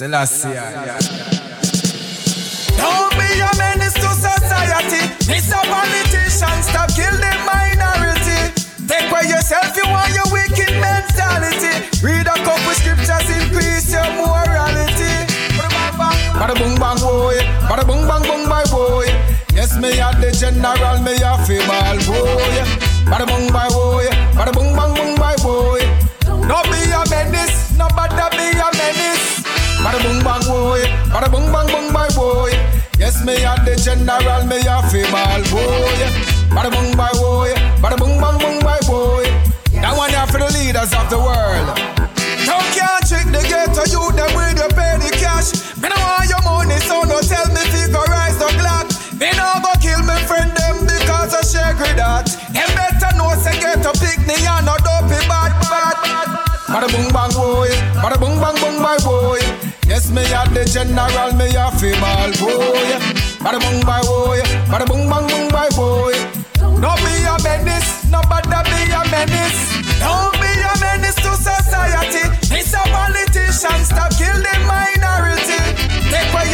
Selassie. Don't be a menace to society. This a politician, stop kill the minority. Take away yourself, you want your wicked mentality. Read a couple scriptures, increase your morality. Bada boom bang boy, bada boom bang boom my boy. Yes, me a the general, me a female boy. Bada boom bang boy, bada boom bang boom my boy. No be Bada boom bang boy, bada boom bang boom my boy. Yes, me a the general, me a female boy. Bada boom bang boy, bada boom bang boom my boy. That one here for the leaders of the world. No can't trick the ghetto youth, them with you pay the cash. Me no want your money, so no tell me figure rise the clock. Me no go kill me friend them because of share that. Them better know say get a picnic and no dopey bad bad. Bada boom bang boy, Me a the general, me a female boy. Bada boom bang boy, bada boom bang boom my boy. No be a menace, no bada be a menace. Don't be a menace to society. It's a politician, stop kill the minority. Take away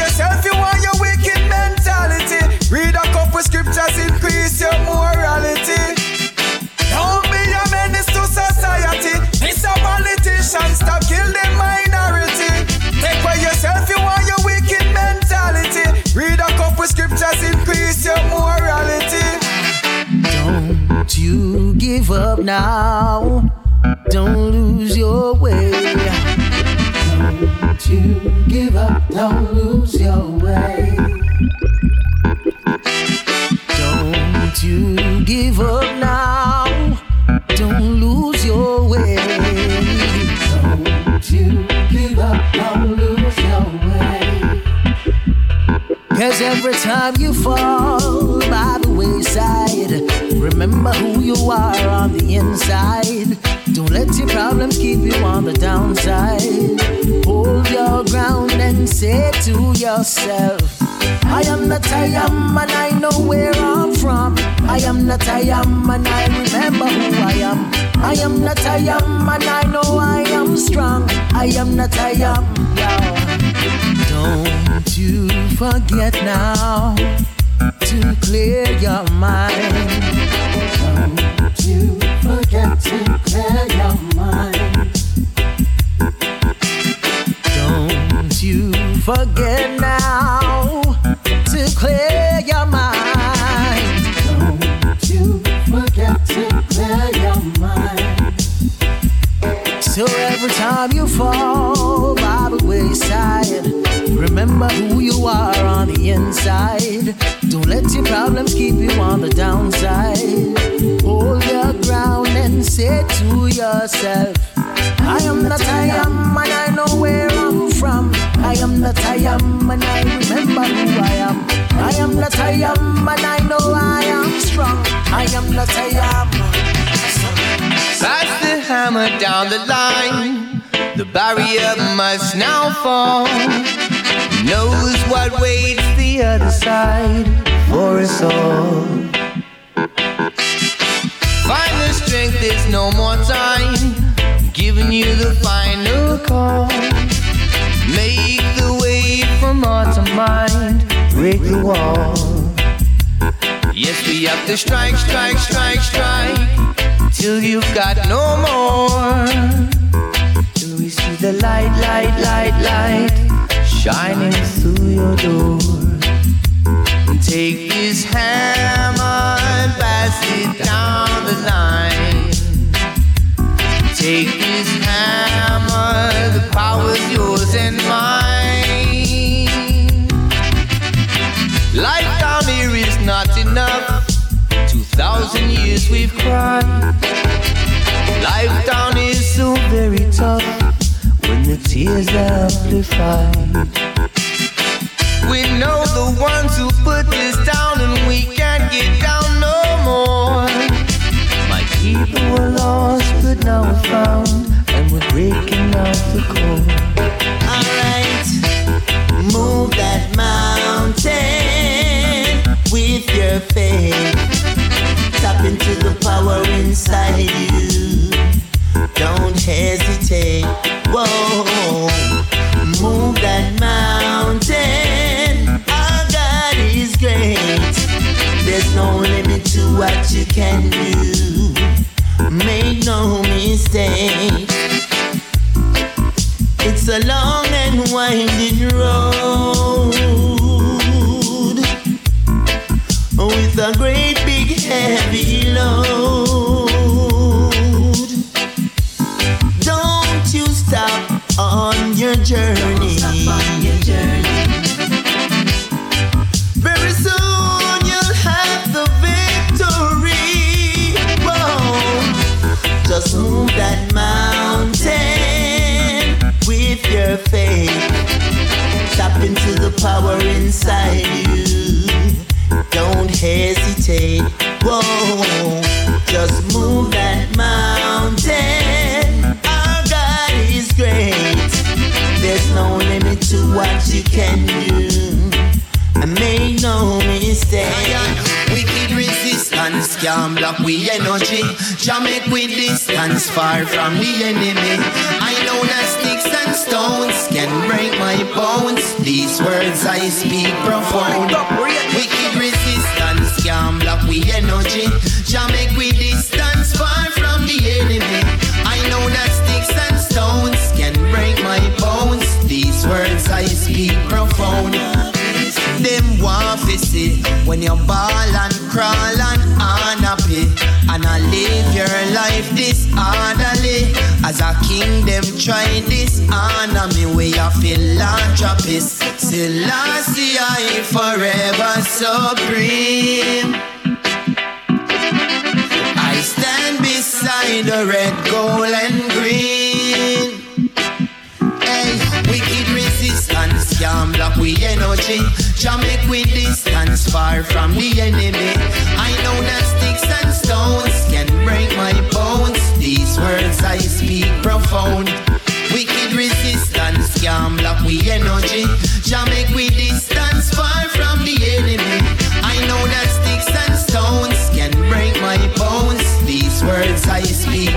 morality. Don't you give up now. Don't lose your way. Don't you give up. Don't lose your way. Don't you give up now. Don't lose your way. Cause every time you fall by the wayside, remember who you are on the inside. Don't let your problems keep you on the downside. Hold your ground and say to yourself, I am not I am and I know where I'm from. I am not I am and I remember who I am. I am not I am and I know I am strong. I am not I am, yeah. Don't you forget now to clear your mind. Don't you forget to clear your mind. Don't you forget now to clear your mind. Don't you forget to clear your mind. So every time you fall remember who you are on the inside. Don't let your problems keep you on the downside. Hold your ground and say to yourself, I am that I am and I know where I'm from. I am that I am and I remember who I am. I am that I am and I know I am strong. I am that I am. Pass the hammer down the line. The barrier must now fall. Knows what waits the other side for us all. Find the strength, there's no more time. I'm giving you the final call. Make the way from heart to mind. Break the wall. Yes, we have to strike, strike, strike, strike. Till you've got no more. Till we see the light, light, light, light shining through your door. Take this hammer and pass it down the line. Take this hammer, the power's yours and mine. Life down here is not enough. Two thousand years we've cried. Life down is so very tough the tears amplified. We know the ones who put this down and we can't get down no more. My people were lost but now we're found and we're breaking out the core. Alright, move that mountain with your faith. Tap into the power inside you. Don't hesitate. Whoa, move that mountain. Our God is great. There's no limit to what you can do. Make no mistake. It's a long and winding road with a great on your journey. Very soon you'll have the victory. Whoa. Just move that mountain with your faith. Tap into the power inside you. Don't hesitate. Whoa, just move that what you can do. And make no mistake. Wicked resistance can block we energy. Make we distance far from the enemy. I know that sticks and stones can break my bones. These words I speak profound. Wicked resistance can block we energy. Make when you ball and crawl and unhappy And I live your life disorderly As a kingdom, try this honor me Way a philanthropist Selassie I forever supreme. I stand beside the red, gold and green. Hey, wicked resistance can block we energy. Jah make we distance far from the enemy. I know that sticks and stones can break my bones. These words I speak profound. Wicked resistance can block we energy. Jah make we distance far from the enemy. I know that sticks and stones can break my bones. These words I speak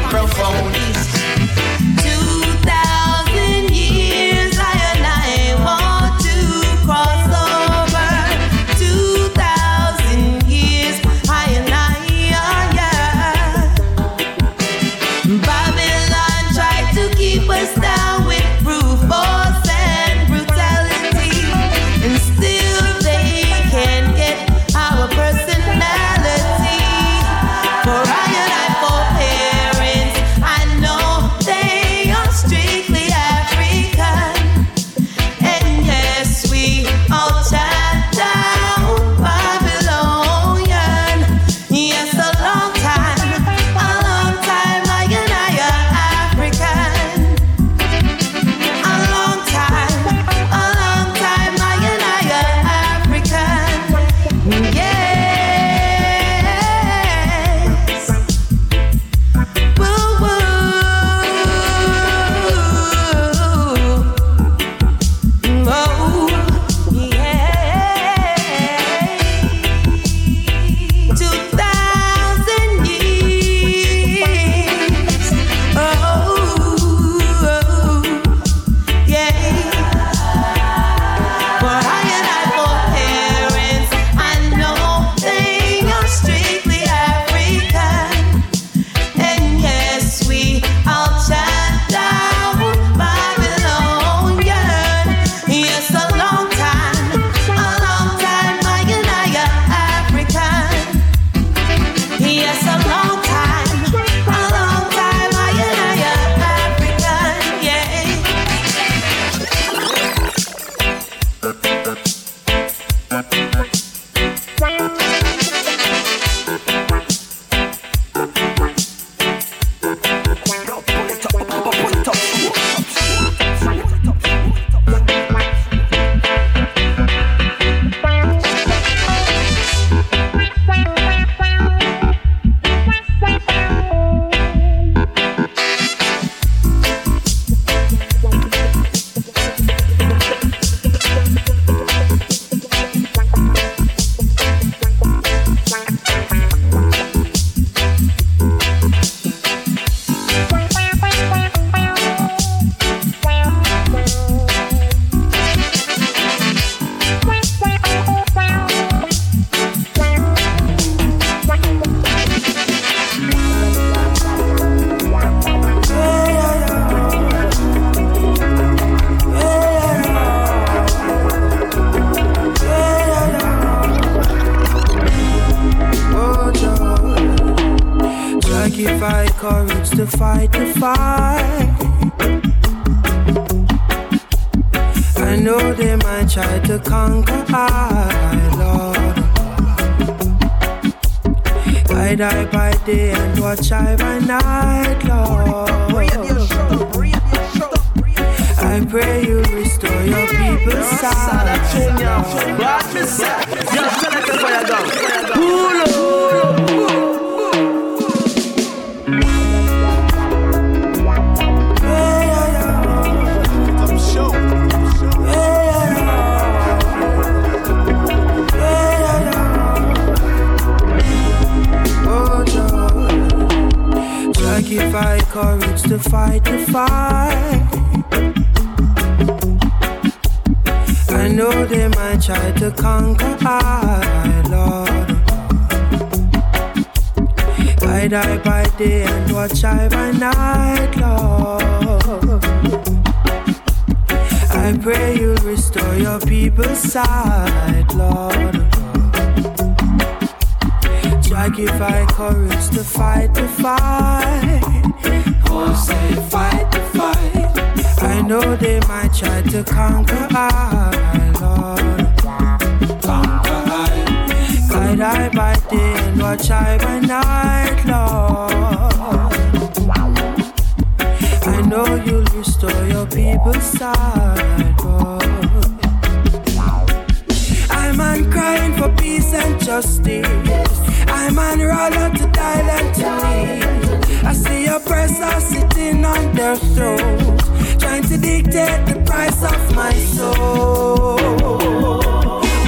Give I courage to fight the fight. I know they might try to conquer I, Lord. I by day and watch I by night, Lord. I pray you restore your people's sight, Lord. Try give I courage to fight the fight. Oh, say fight the fight. I know they might try to conquer I, Lord. Conquer I. Guide I by day and watch I by night, Lord. I know you'll restore your people's sight, Lord. I'm crying for peace and justice. I'm on out to Thailand to me. I see oppressors sitting on their throat, trying to dictate the price of my soul.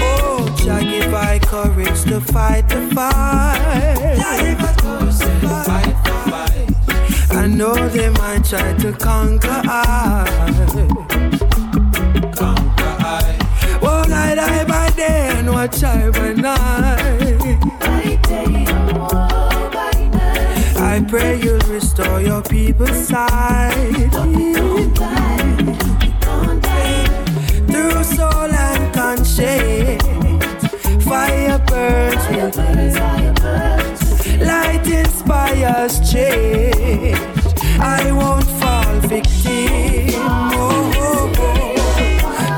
Oh, Jah give I courage to fight the fight. I know they might try to conquer I. Conquer I. Night I die by day and watch I by night. I pray you'll restore your people's sight. Through soul and conscience, fire burns Light inspires change. I won't fall victim. Oh, oh, oh.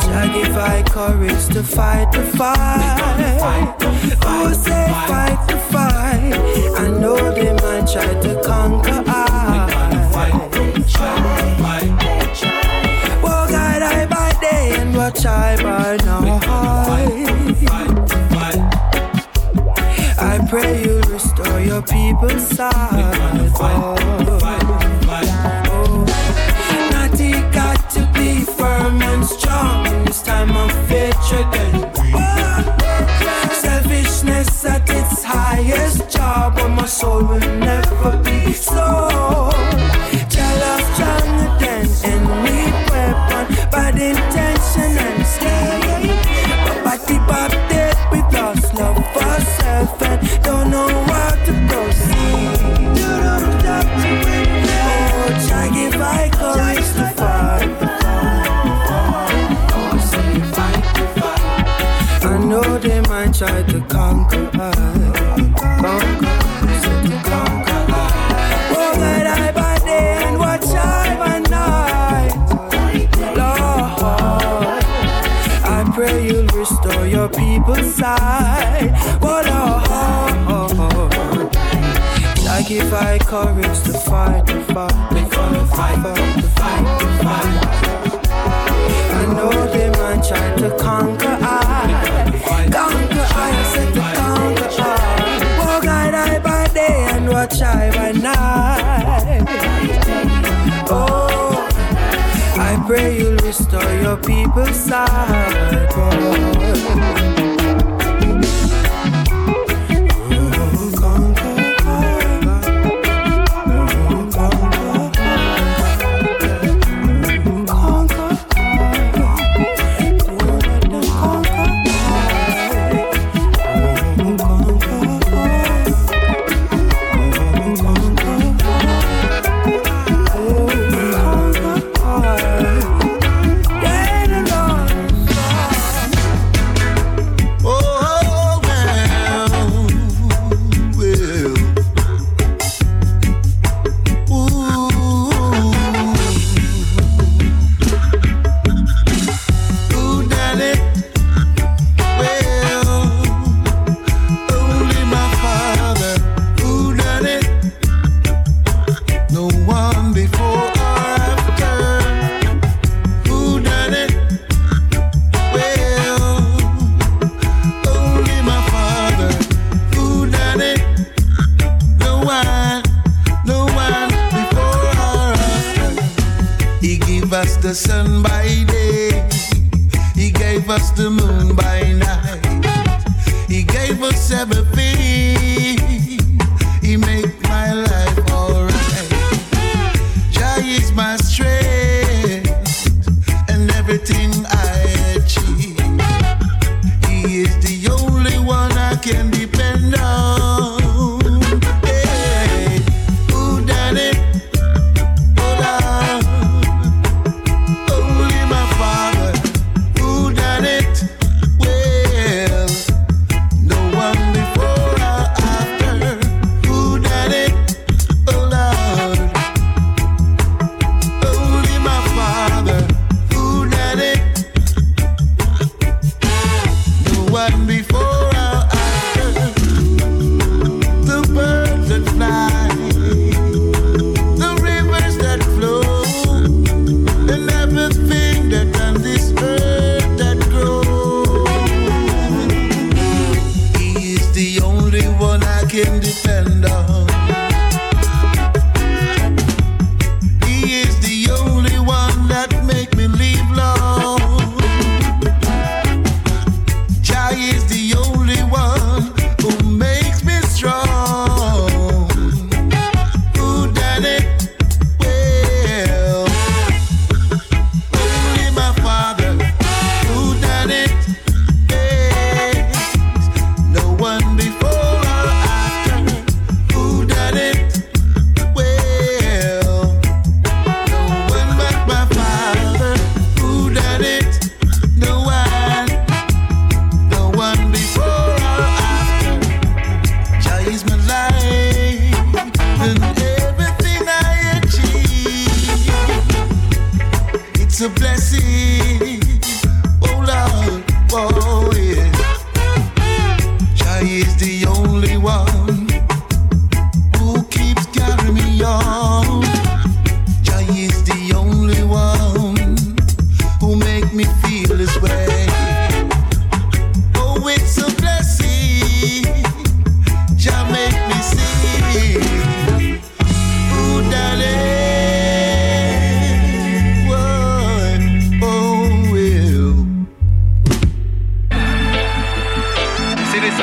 Jah give I courage to fight the fight. Oh, say fight fight. I know they might try to conquer I. I by day and watch I by night. I pray you restore your people's oh. People's sight. Oh, Lord, I give I courage to fight, to fight, to fight, to fight, to fight. I know they might try to conquer I, conquer I, said to conquer I. Guide I by day and watch I by night. Oh, I pray you'll restore your people's sight.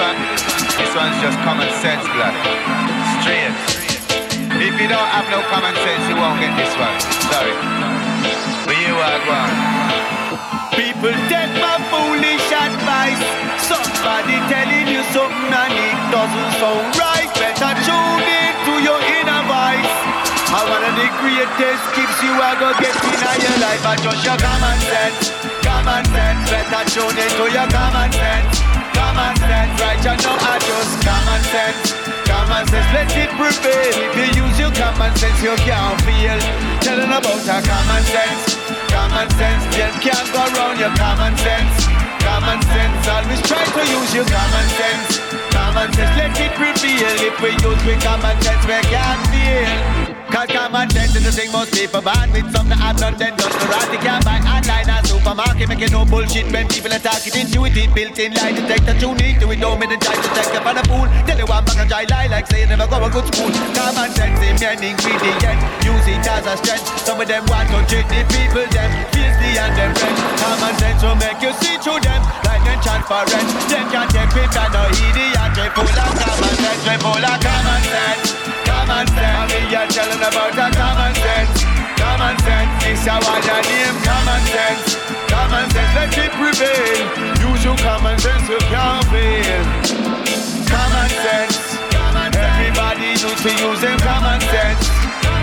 See this one's just common sense, blood. Straight. If you don't have no common sense, you won't get this one. Sorry. But you are one. People take my foolish advice. Somebody telling you something and it doesn't sound right. Better tune in to your inner voice. And one of the greatest gifts you are gonna get in your life are just your common sense. Common sense, better tune in to your common sense. Common sense, right? You know I just common sense. Common sense, let it prevail. If you use your common sense, you can't feel. Telling about our common sense. Common sense, just can't go around your common sense. Common sense, always try to use your common sense. Common sense, let it prevail. If we use we common sense, we can't feel. Cause common sense is the thing most people ban with some that have none then the right. They can buy online and supermarket, making no bullshit when people attack it intuitive, built in lie detector, tune into it, don't make the try to take up on the pool. Tell you one back and try lie like say you never go a good school. Common sense is main ingredient, use it as a strength. Some of them want to treat the people, them fiercely and them friend. Common sense will make you see through them like them transparent. Them can't take it and no idiot, they full of common sense, they full of common sense. Common sense, I mean you're telling about a common sense. Common sense, this a what name. Common sense, common sense, let it prevail. Use your common sense, you can't. Common sense, everybody need to use them common sense.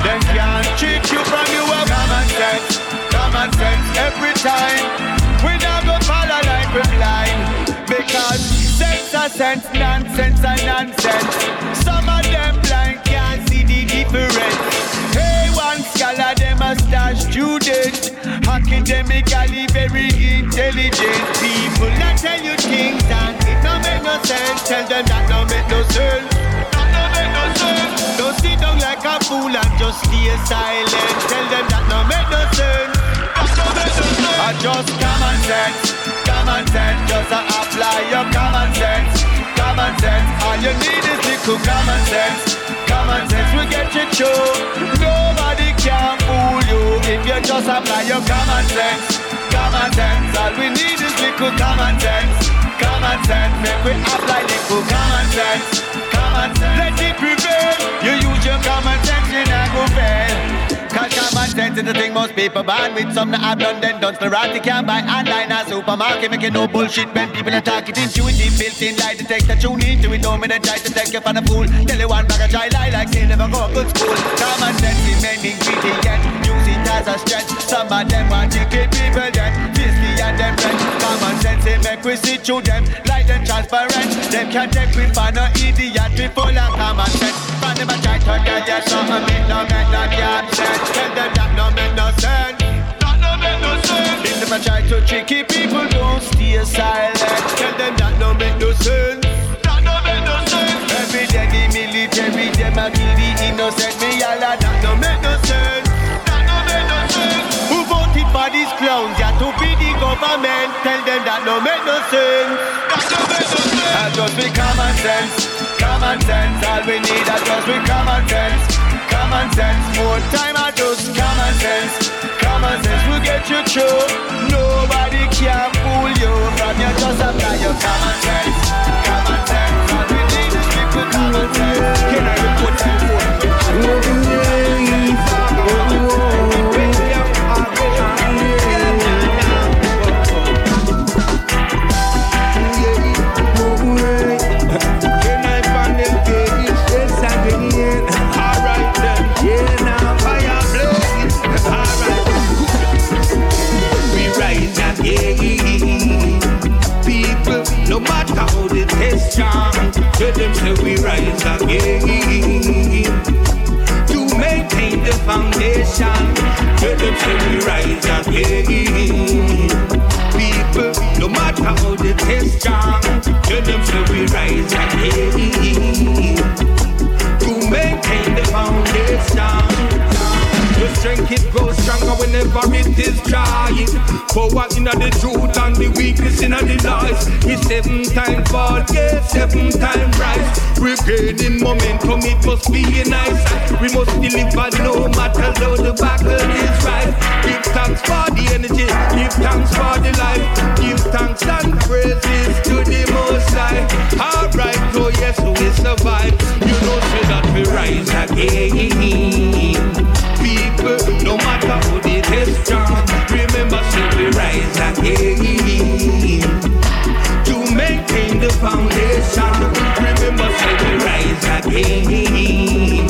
Them can't trick you from your common sense. Common sense every time. We not go follow like we blind because sense a sense, nonsense a nonsense. Difference. Hey, one scholar, them a star student, academically very intelligent people. That tell you things and it don't make no sense. Tell them that don't make no sense. That don't make no sense. Don't sit down like a fool and just stay silent. Tell them that don't make no sense. That don't make no sense. I just common sense, common sense. Just apply your common sense, common sense. All you need is little common sense. Common sense will get you through. Nobody can fool you. if you just apply your common sense. Common sense, all we need is little common sense. Common sense, make we apply little common sense. Common sense, let it prevail. You use your common sense, you not go fail. Cause common sense is the thing most people born with. Some that have done then done. Sporadic Can't buy online or supermarket. Making no bullshit when people attack it. Intuitive, built in lie detector. Tune into it, me then try to take you for the fool. Tell you one bag of try lie like they never go good school. Common sense is main ingredient. Use it as a strength. Some of them want to keep people. Fisky and them friends. Common sense it make we see through them. Like them transparent. Them can't take we for no idiot. We full of common sense. But never try to get you something. It no make no sense. Tell them that no make no sense. If a try to tricky people, don't stay silent. Tell them that no make no sense. Tell them that no make no sense. That no make no sense. I just be common sense. Common sense. All we need is just be common sense. Common sense. More time I just common sense. Common sense will get you through. Nobody tell them say we rise again. People, no matter how the test strong, tell them say we rise again. To maintain the foundation. The strength it grows stronger whenever it is trying. Power in the truth and the weakness in the lies. It's seven time fall, yeah, seven time rise. We're gaining momentum, it must be a nice. We must deliver no matter how the battle is right. Give thanks for the energy, give thanks for the life. Give thanks and praises to the most high. Alright, oh yes, we survive. You know, say that we rise again people, no matter who they test strong. Remember, say we rise again to maintain the foundation. Remember, say we rise again.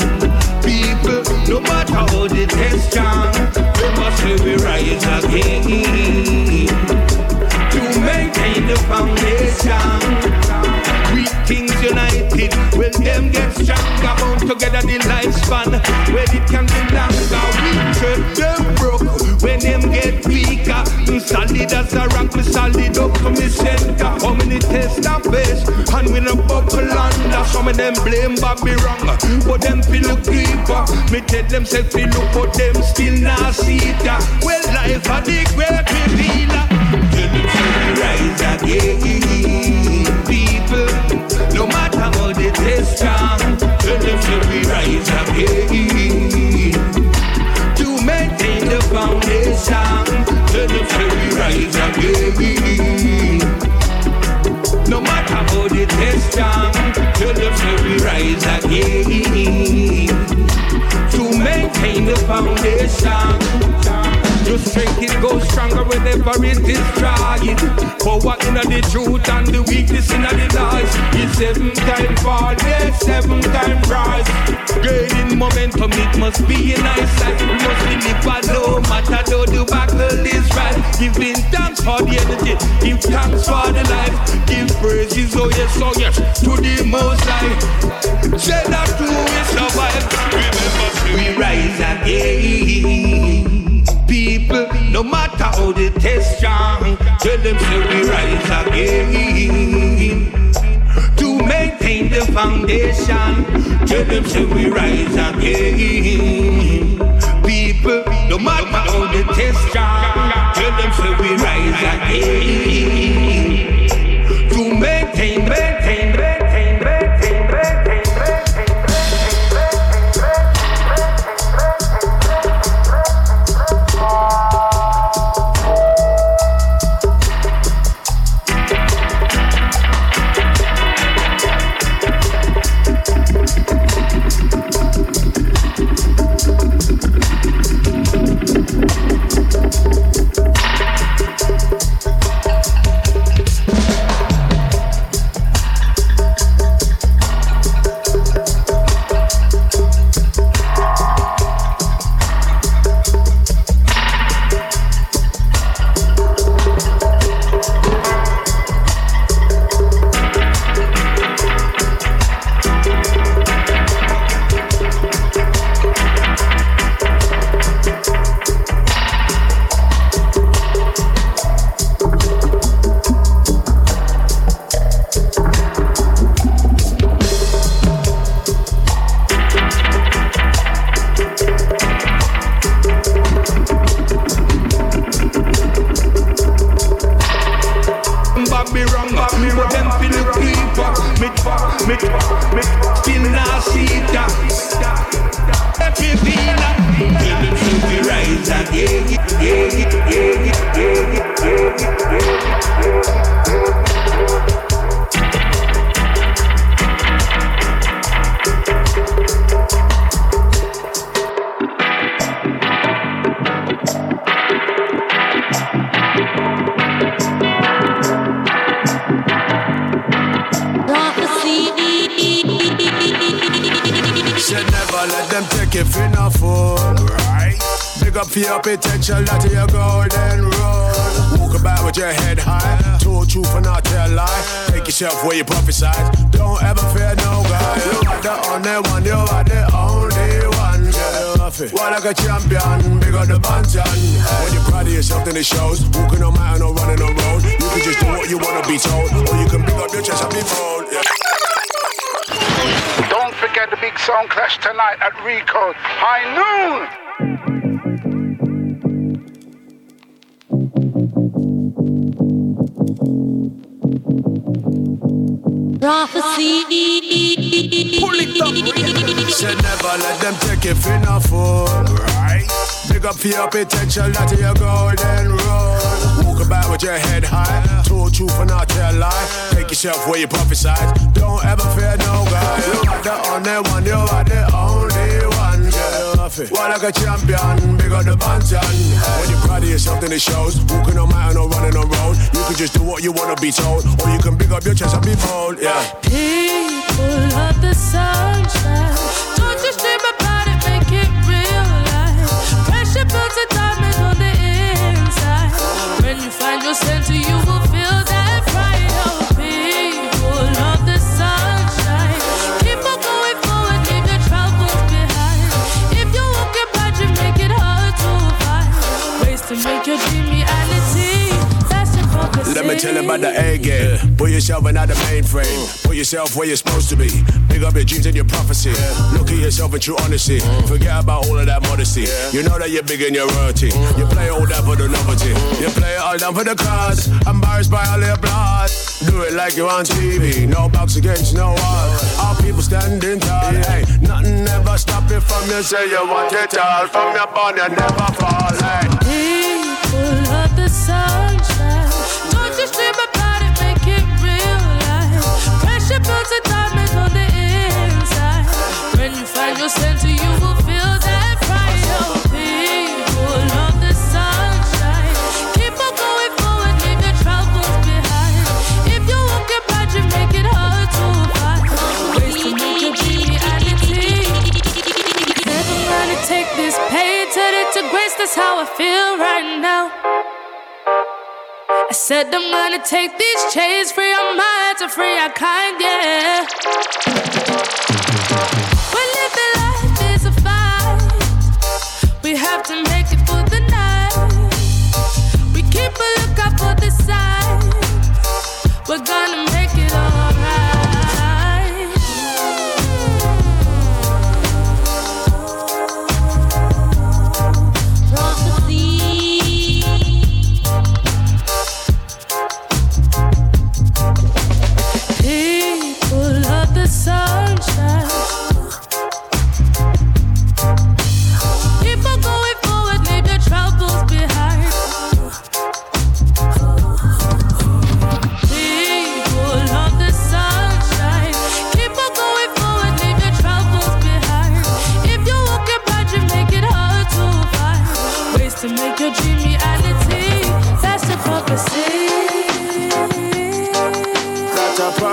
People, no matter how they test strong. Remember, say we rise again to maintain the foundation. We things united, when them get stronger, bound together the lifespan. When it can be longer, we tread them broke. When them get weaker, mm, solid as a rock, me solid up to me center. How many test and face, and we no buckle under. Some of them blame Bobby wrong, but them feel look deeper. Me tell them self feel look, but them still not see it. Well, life a the great revealer. Say we rise again. No matter how they test strong, tell them say we rise again. To maintain the foundation, tell them say we rise again. No matter how they test strong, tell them say we rise again. To maintain the foundation. Your strength it goes stronger whenever it is trying. Power in the truth and the weakness in the lies. It's seven time fall, yeah, seven time rise. Gaining momentum, it must be a nice sight. We must deliver no matter how the battle is right. Giving thanks for the energy, give thanks for the life. Give praises, oh yes, oh yes, to the most high. Say that to we survive. Remember, we rise again matter how they test strong, tell them say we rise again. To maintain the foundation, tell them say we rise again. People, no matter how they test strong, tell them say we rise again. To maintain, maintain, Rico. High noon. Prophecy. Pull it up. Said never let them take you for no fool. Right. Big up for your potential, that your golden rule. Walk about with your head high. Told truth and not tell lie. Take yourself where you prophesize. Don't ever fear no guy. You are the only one, you are the only one. Girl. What like a champion, big on the bantan. When you're proud of yourself, then it shows. Walking on mountain or running on road. You can just do what you wanna be told, or you can big up your chest and be bold. Yeah. People focus. Let me tell you about the A game. Put yourself in the mainframe. Put yourself where you're supposed to be. Big up your dreams and your prophecy. Look at yourself in true honesty. Forget about all of that modesty. You know that you're big in your royalty. You play all that for the novelty. You play it all down for the cards. Embarrassed by all your blood. Do it like you're on TV. No box against no wall. All people standing tall. Hey, nothing ever stop you from you say you want it all. From your bond, you never fall. Hey. People of the sunshine, said I'm and gonna find. I feel right now I said, The money take these chains, free our minds, to free our kind, yeah. We have to make it for the night. We keep a lookout for the signs. We're gonna make it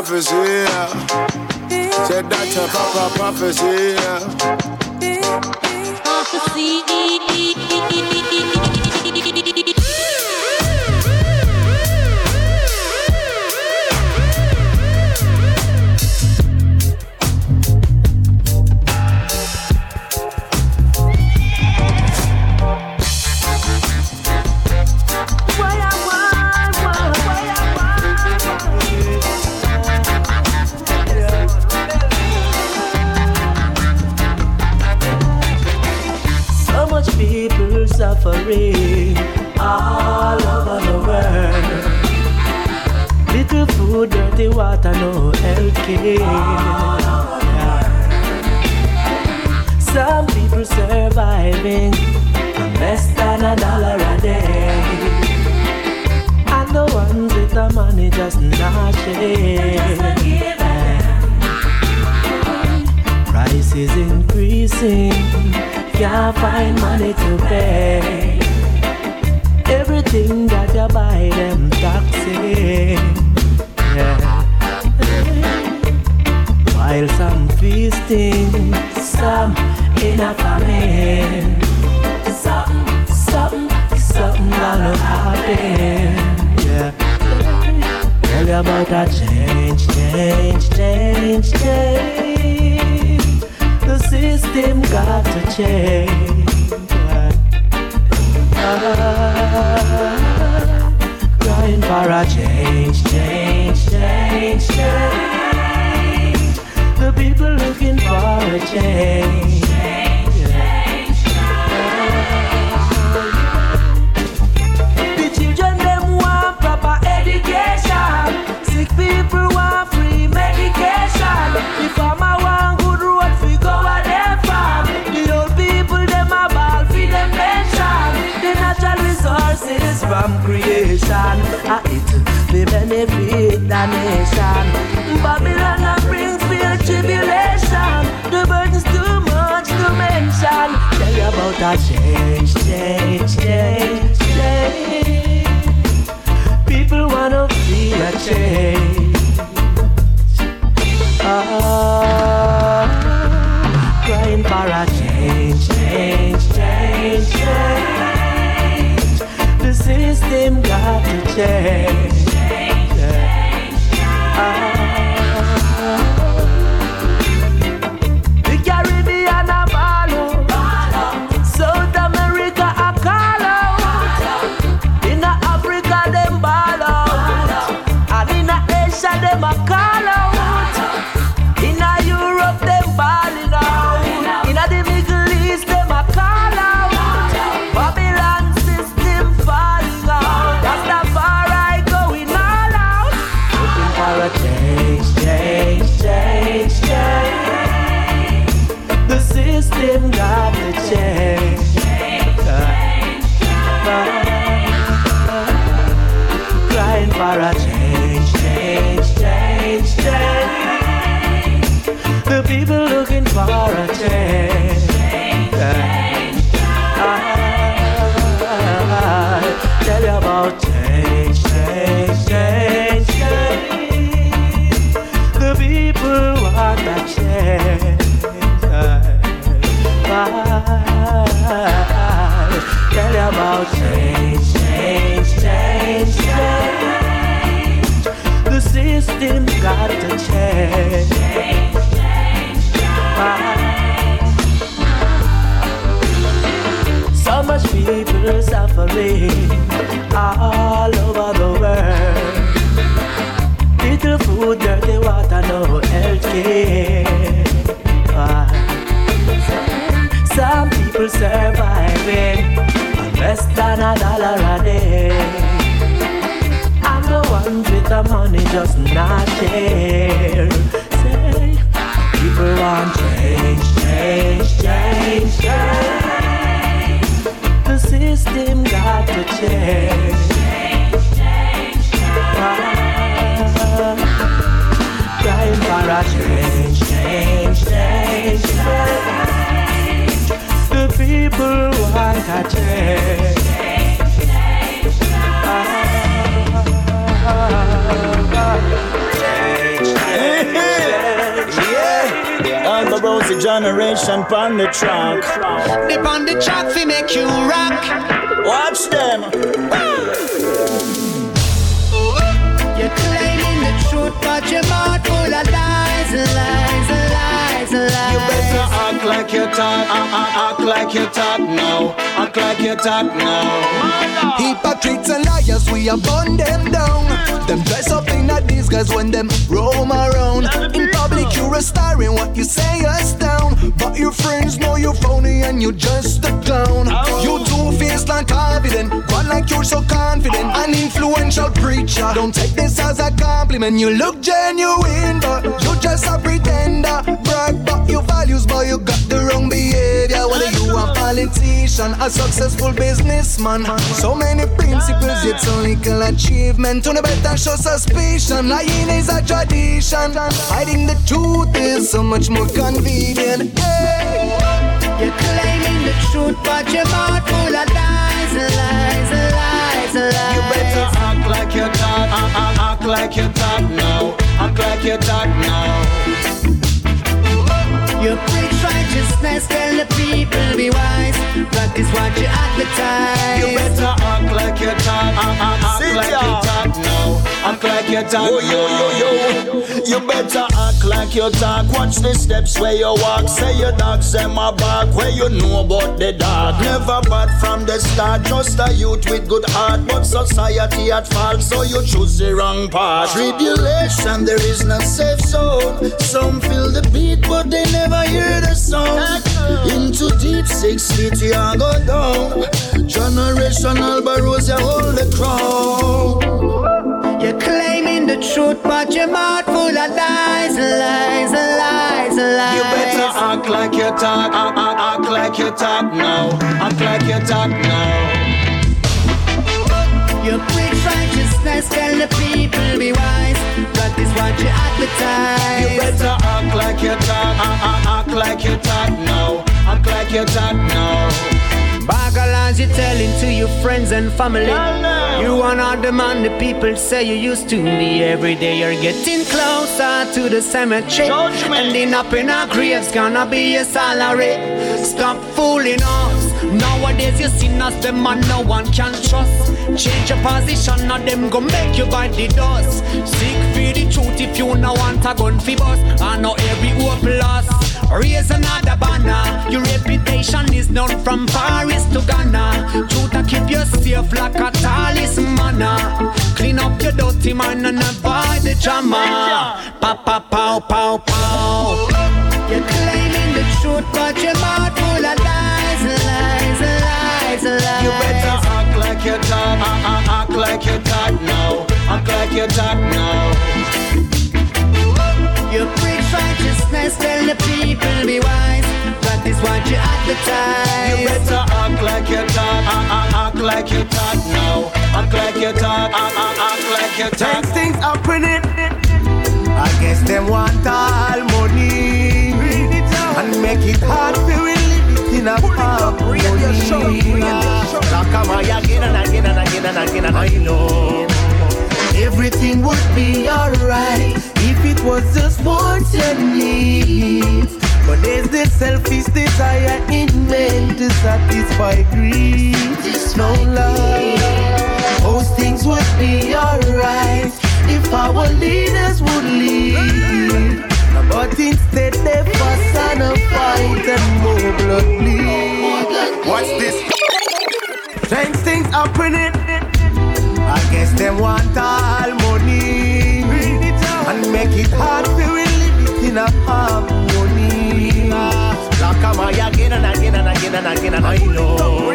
prophecy. yeah. Said that's a prophecy. yeah. So all over the world. Little food, dirty water, no healthcare. Yeah. Some people surviving less than a dollar a day. And the ones with the money just not share. Prices increasing, can't find money to pay. Everything that you buy them taxing. Yeah. While some feasting, some in a famine. Something, something, something gonna happen. Yeah. Tell you about a change, change, change, change. The system got to change. Crying for a change, change, change, change. The people looking for a change. Benefit the nation. Babylon a bring fear tribulation. The burden's too much to mention. Tell you about a change, change, change, change. People wanna see a change. Ah, crying for a change, change, change, change. The system got to change. Ah. Change, change, change, change. The system got to change. Change, change, change. So much people suffering all over the world. Little food, dirty water, no health. Some people surviving less than a dollar a day. And the ones with the money just not share. Say, people want change, change, change, change. The system got to change. Ah, Crying for a change, change, change, change. People want a change. All the rosy generation pon the track. Dip on the track fi make you rock. Watch them. You're claiming the truth, but your mouth full of lies, lies. You better act like you talk, uh, uh, act like you talk now, act like you talk now. Hypocrites and liars, we are burn them down. Them dress up in a disguise when them roam around. In public, you're a star in what you say us down. But your friends know you're phony and you're just a clown. You two-faced and confident, one like you're so confident. An influential preacher, don't take this as a compliment. You look genuine, but politician, a successful businessman, so many principles, yet so little achievement. To the better show suspicion. Lying is a tradition. Hiding the truth is so much more convenient. Hey. You're claiming the truth, but your mouth full of lies, lies, lies, lies. You better act like you talk, act, act, act like you talk now, act like you talk now. You preach righteousness, tell the people be wise. Practice what you advertise. You better act like you talk, act, act, act like you talk now, act like you talk Oh, yo, yo, yo. You better act like you talk. Watch the steps where you walk. Say your dogs them a bark. Where you know about the dog. Never bad from the start. Just a youth with good heart. But society at fault. So you choose the wrong path. Tribulation, there is no safe zone. Some feel the beat, but they never hear the sound. Into deep six feet, you a go down. Generational barrows, you hold the crown. You're claiming the truth, but your mouth full of lies, lies, lies, lies. You better act like you talk, act, act, act like you talk now, act like you talk now. You preach righteousness, tell the people be wise. Practice what you advertise. You better act like you talk, act, act, act like you talk now, act like you talk now. Bagalas you're telling to your friends and family. You are not the man the people say you used to be. Every day you're getting closer to the cemetery. Ending up in a grave's gonna be your salary. Stop fooling us. Nowadays you see us, them man no one can trust. Change your position, now them go make you buy the dust. Seek for the truth if you no want a gun for bust. I know every hope lost. Raise another banner. Your reputation is known from Paris to Ghana. Truth to keep you safe like a talisman. Clean up your dirty mind and avoid the drama. Pa pa pow pow pow. You're claiming the truth, but your mouth act like you talk now. You preach righteousness, tell the people be wise. Practice what you advertise. You better act like you talk, act, act, like you talk now, act like you talk, act, act, like you talk. Things things happening. I guess them want all money and make it hard for we live it in a harmony. Like I'm again and again and again and again and I know everything would be alright if it was just wants and needs. But there's this selfish desire in men to satisfy greed. There's no love, most things would be alright if our leaders would lead. But instead they fuss and a fight and more blood bleed. What's this? Strange things happening. I guess they want all money and make it hard for we live it in a harmony. Like I'm again and again and again and again and I know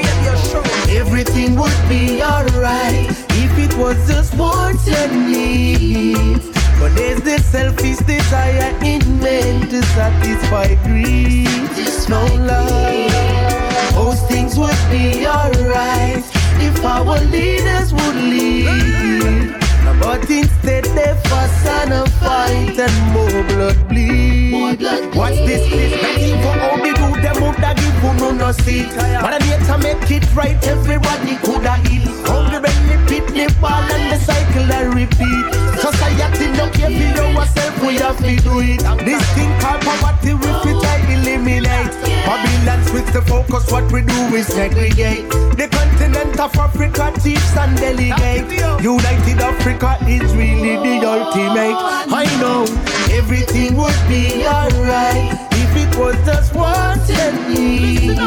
everything would be alright if it was just wants and needs. But there's this selfish desire in men to satisfy greed. No love, most things would be alright if our leaders would lead. But instead they fuss and fight and more blood bleed. What's this? This begging for all them would have give who no no see. But I need to make it right, everybody could have eat. Hungry pit the ball and the cycle I repeat. Society no care for yourself, we have to do it. This thing called poverty we fit I eliminate. Babylon switch the focus, what we do is segregate. The continent of Africa teach and delegate. United Africa is really the ultimate. I know everything would be alright was just and needs.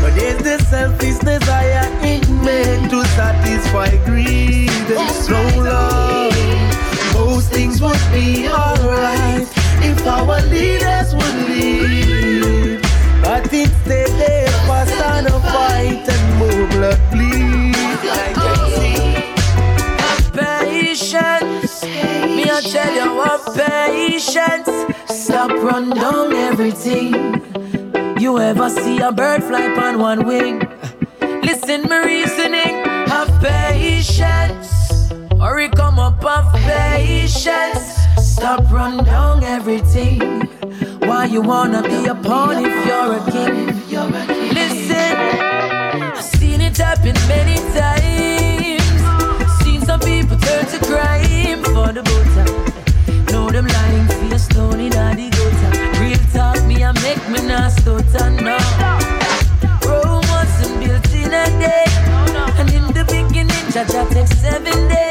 But there's the selfish desire in men to satisfy greed. No love, most things would be alright if our leaders would lead. But instead they fuss and a fight and more blood bleed. Tell you what patience. Stop run down everything. You ever see a bird fly on one wing? Listen, my reasoning. Have patience. Hurry, come up, have patience. Stop run down everything. Why you wanna be a pawn if you're a king? Listen, I've seen it happen many times. Not stutter now. Rome wasn't built in a day, and in the beginning, Jah Jah take seven days.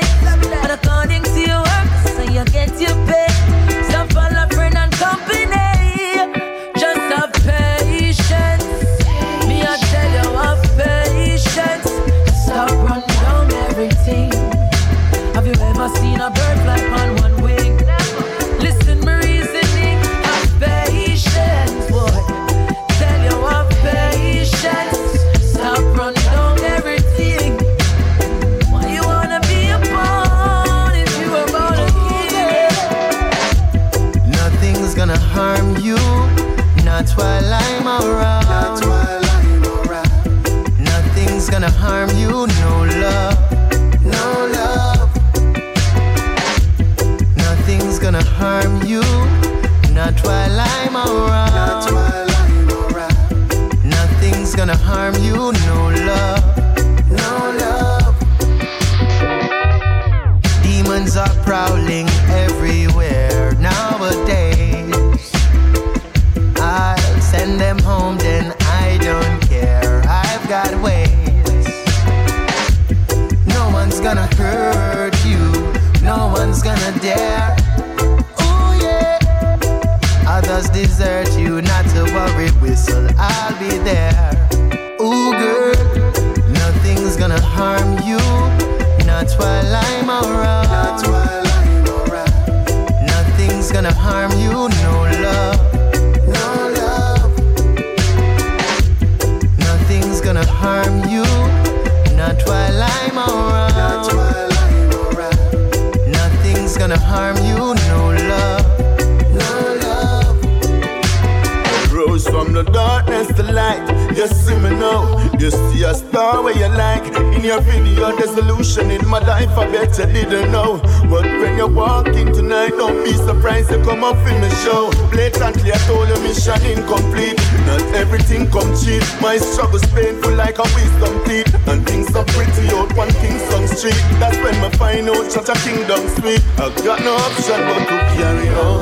Your video, there's solution in my life. I bet you didn't know. But when you walk in tonight, don't be surprised to come up in the show. Blatantly, I told you mission incomplete. Not everything come cheap. My struggle's painful like a wisdom teeth. And things are pretty out one thing's Kingston Street. That's when my find out such a kingdom sweet. I got no option but to carry on.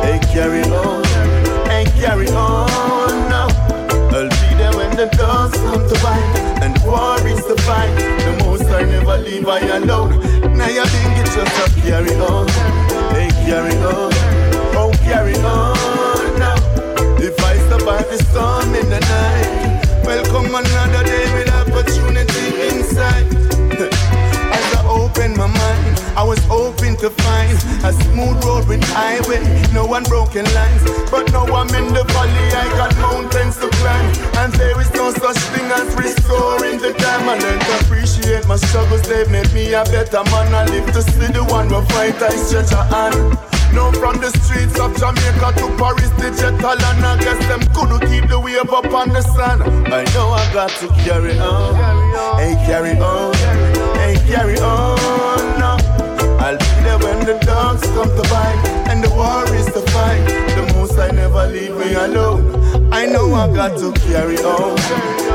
Hey, carry on. Hey, carry on the dogs come to bite and war is the fight. The most I never leave I alone. Now you think it's just a carry on. Hey, carry on. Oh, carry on now. If I survive the storm in the night, welcome another day with opportunity inside. Open my mind, I was hoping to find a smooth road with highway, no unbroken lines. But now I'm in the valley, I got mountains to climb. And there is no such thing as restoring the time. I learned to appreciate my struggles, they've made me a better man. I live to see the one who fight, I stretch a hand. Now from the streets of Jamaica to Paris, jet and I guess them couldn't keep the wave up on the sun. I know I got to carry on, hey carry on, hey carry on now. I'll be there when the dogs come to bite and the war is to fight. The most I never leave me alone. I know I got to carry on,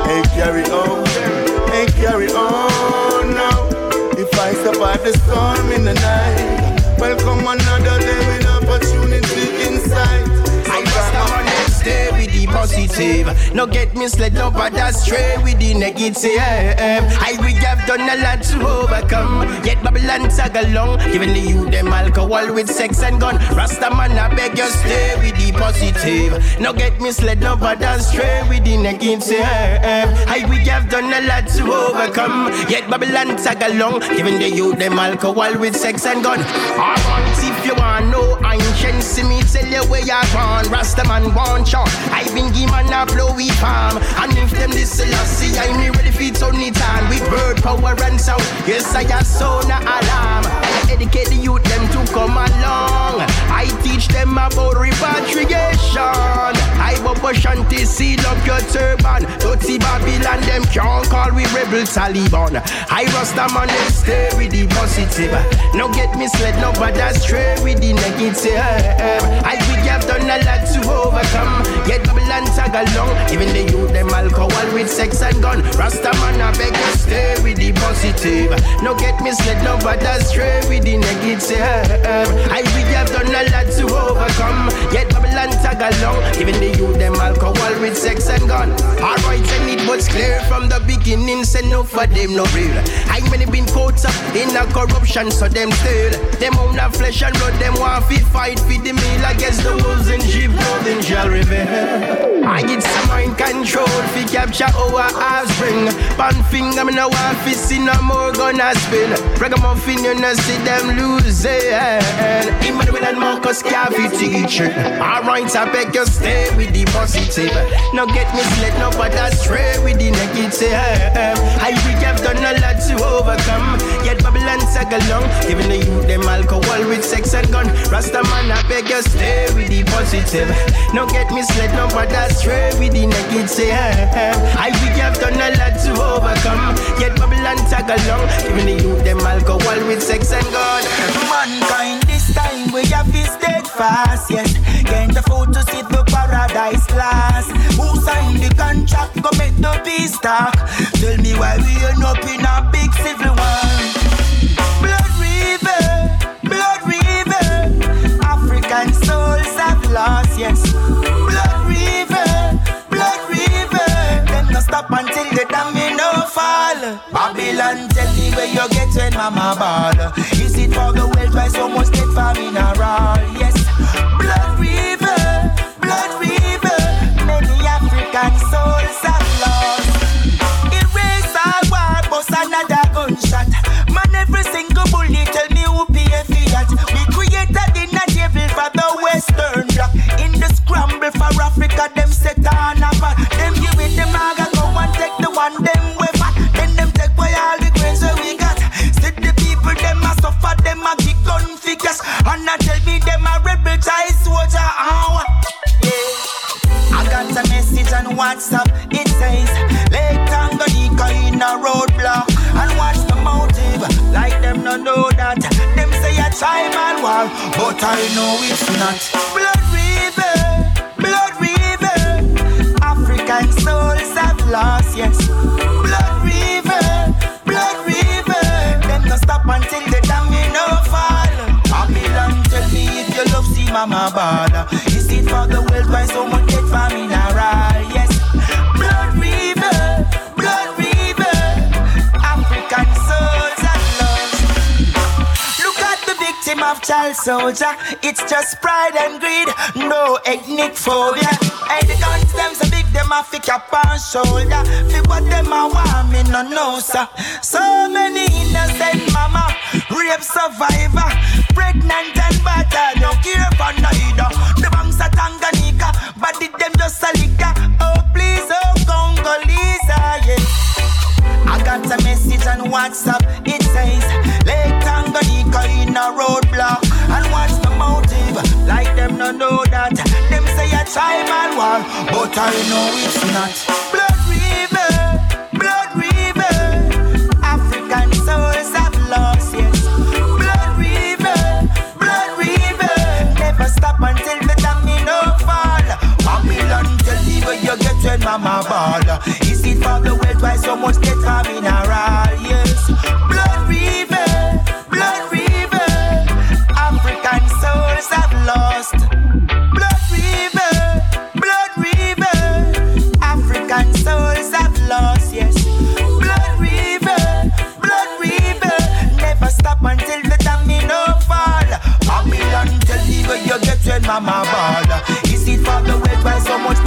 hey carry on, hey carry on now. If I survive the storm in the night. Welcome another day with opportunity inside. I just never next with the positive. No get misled, no but that's stray with the negative. I we have done a lot to overcome. Yet Babylon tag along, giving the youth them alcohol with sex and gun. Rasta man, I beg you stay with the positive. No get misled, no but that's stray with the negative. I we have done a lot to overcome. Yet Babylon tag along, giving the youth them alcohol with sex and gun. Alright, if you want know ancient, see me tell you where you're born. Rasta man want shot. I been give man a blowy palm. And if them this see I me ready for turn it with bird power and sound. Yes, I have sound a alarm. I educate the youth them to come along. I teach them about repatriation. I Bobo Shanti, seal up your turban. Dirty Babylon, them can't call we rebel Taliban. I Rasta man, stay with the positive. No get misled, no but that's stray with the negative. Eh, eh. I we have done a lot to overcome. Get Babylon tag along. Even the youth, them alcohol with sex and gun. Rasta man, I beg you stay with the positive. No get misled, no but stray with the negative. I we have done a lot to overcome. Get Babylon tag along. Even the youth, them alcohol with sex and gun. Alright, and it was clear from the beginning, say no for them no real. I many been caught up in a corruption, so them still. Them own a flesh and blood, them want fi fight for the meal against the wolves and sheep clothing shall reveal. I get some mind control fi capture our offspring. Pan finger, me no want fi see no more gonna spin. Ragamuffin, you no see them lose it. Emmanuel and Marcus Garvey teacher. Alright, I beg you stay with the positive. No get me misled, no but astray with the negative. I we have done a lot to overcome. Yet Babylon tag along, giving the youth them alcohol with sex and gun. Rasta man, I beg you stay with the positive. No get misled, no but astray with the negative. I we have done a lot to overcome. Yet Babylon tag along, giving the youth them alcohol with sex and gun. Mankind this time we have to steadfast, yes. Can't afford to see the paradise last. Who signed the contract? Go make the peace talk. Tell me why we end up in a big civil war. Blood river, blood river. African souls have lost, yes. Blood river, blood river. Them no stop until the domino fall. Babylon, tell me where you get when mama ball. Is it for the wealth why so much get for mineral? Yes. WhatsApp. It says, Lake Tanganyika in a roadblock. And watch the motive, like them no know that. Them say a and war, but I know it's not. Blood river, blood river. African souls have lost, yes. Blood river, blood river. Them no stop until the domino fall. Babylon, tell me if your love see mama ball. Is it for the world why so much get for of child soldier. It's just pride and greed, no ethnic phobia. And the guns them so big, them a fi cap on shoulder. Fi what them a want, me no know sir. So many innocent mama, rape survivor, pregnant and battered. No care for neither. The banks of Tanganyika, but did them just a liquor. Oh please, oh Congolese, ah, yeah. I got a message on WhatsApp. It says, Lake in a roadblock. And what's the motive? Like them no know that. Them say a time and war, but I know it's not. Blood river, blood river. African souls have lost, yes. Blood river, blood river. Never stop until the domino fall. Babylon, tell where you get when mama ball. Is it for the wealth why so much get for mineral? Mama ball. Is it for the wealth why so much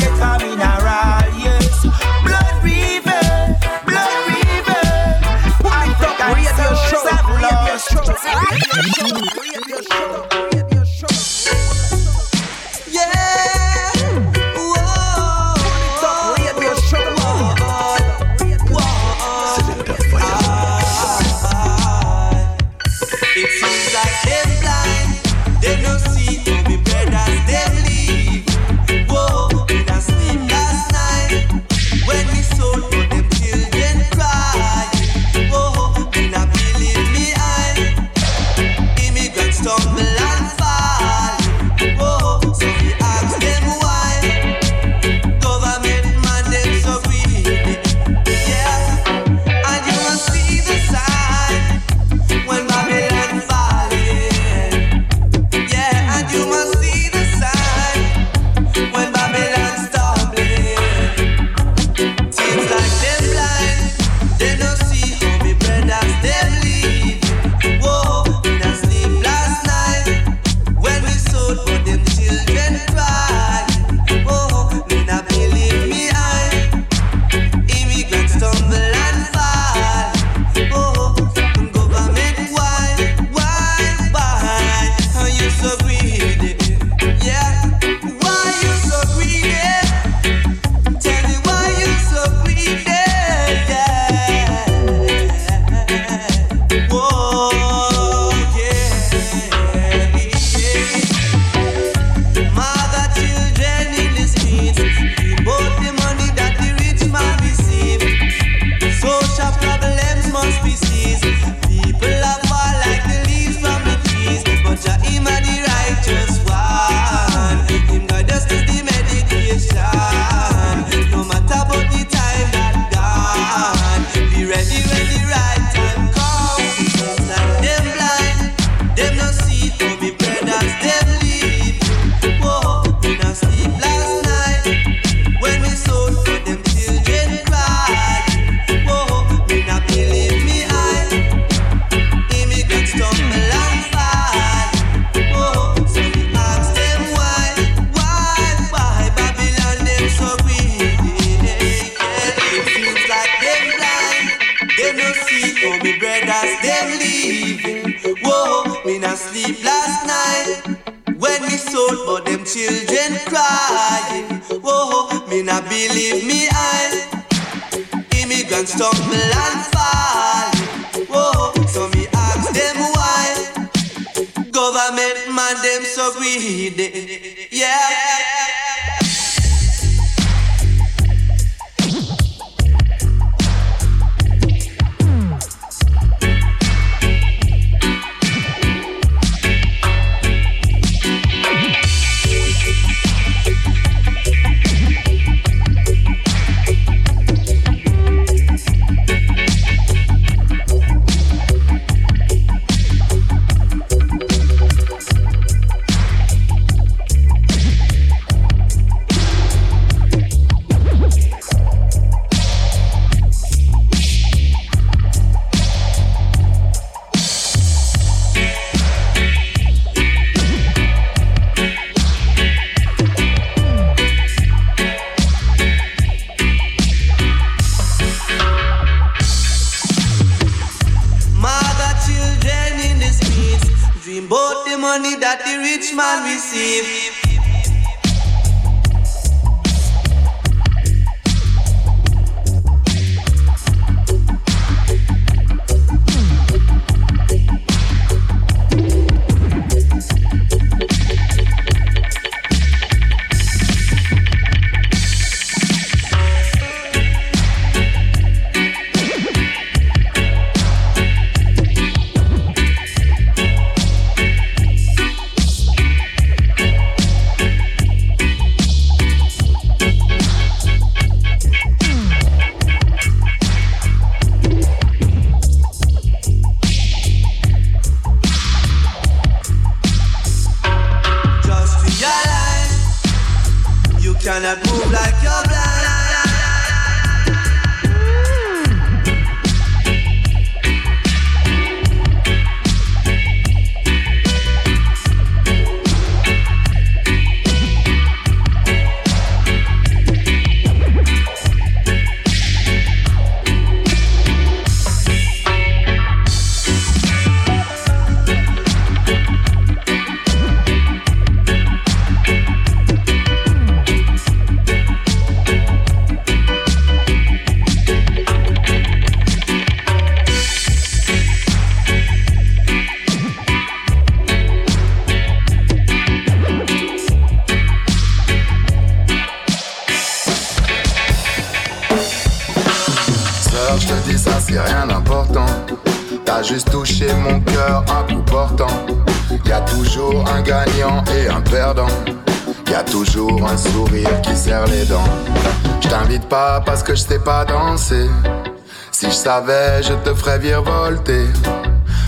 savais, je te ferais virevolter.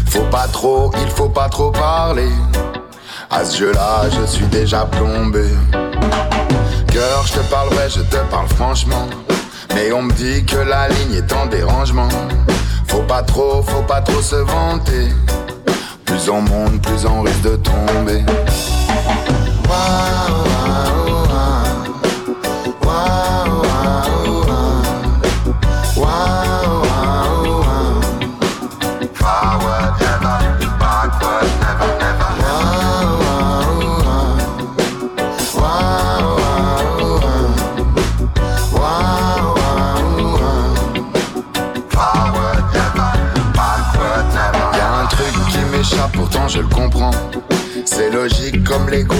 Faut pas trop, il faut pas trop parler. À ce jeu-là, je suis déjà plombé. Cœur, je te parlerai, je te parle franchement. Mais on me dit que la ligne est en dérangement. Faut pas trop, faut pas trop se vanter. Plus on monte, plus on risque de tomber.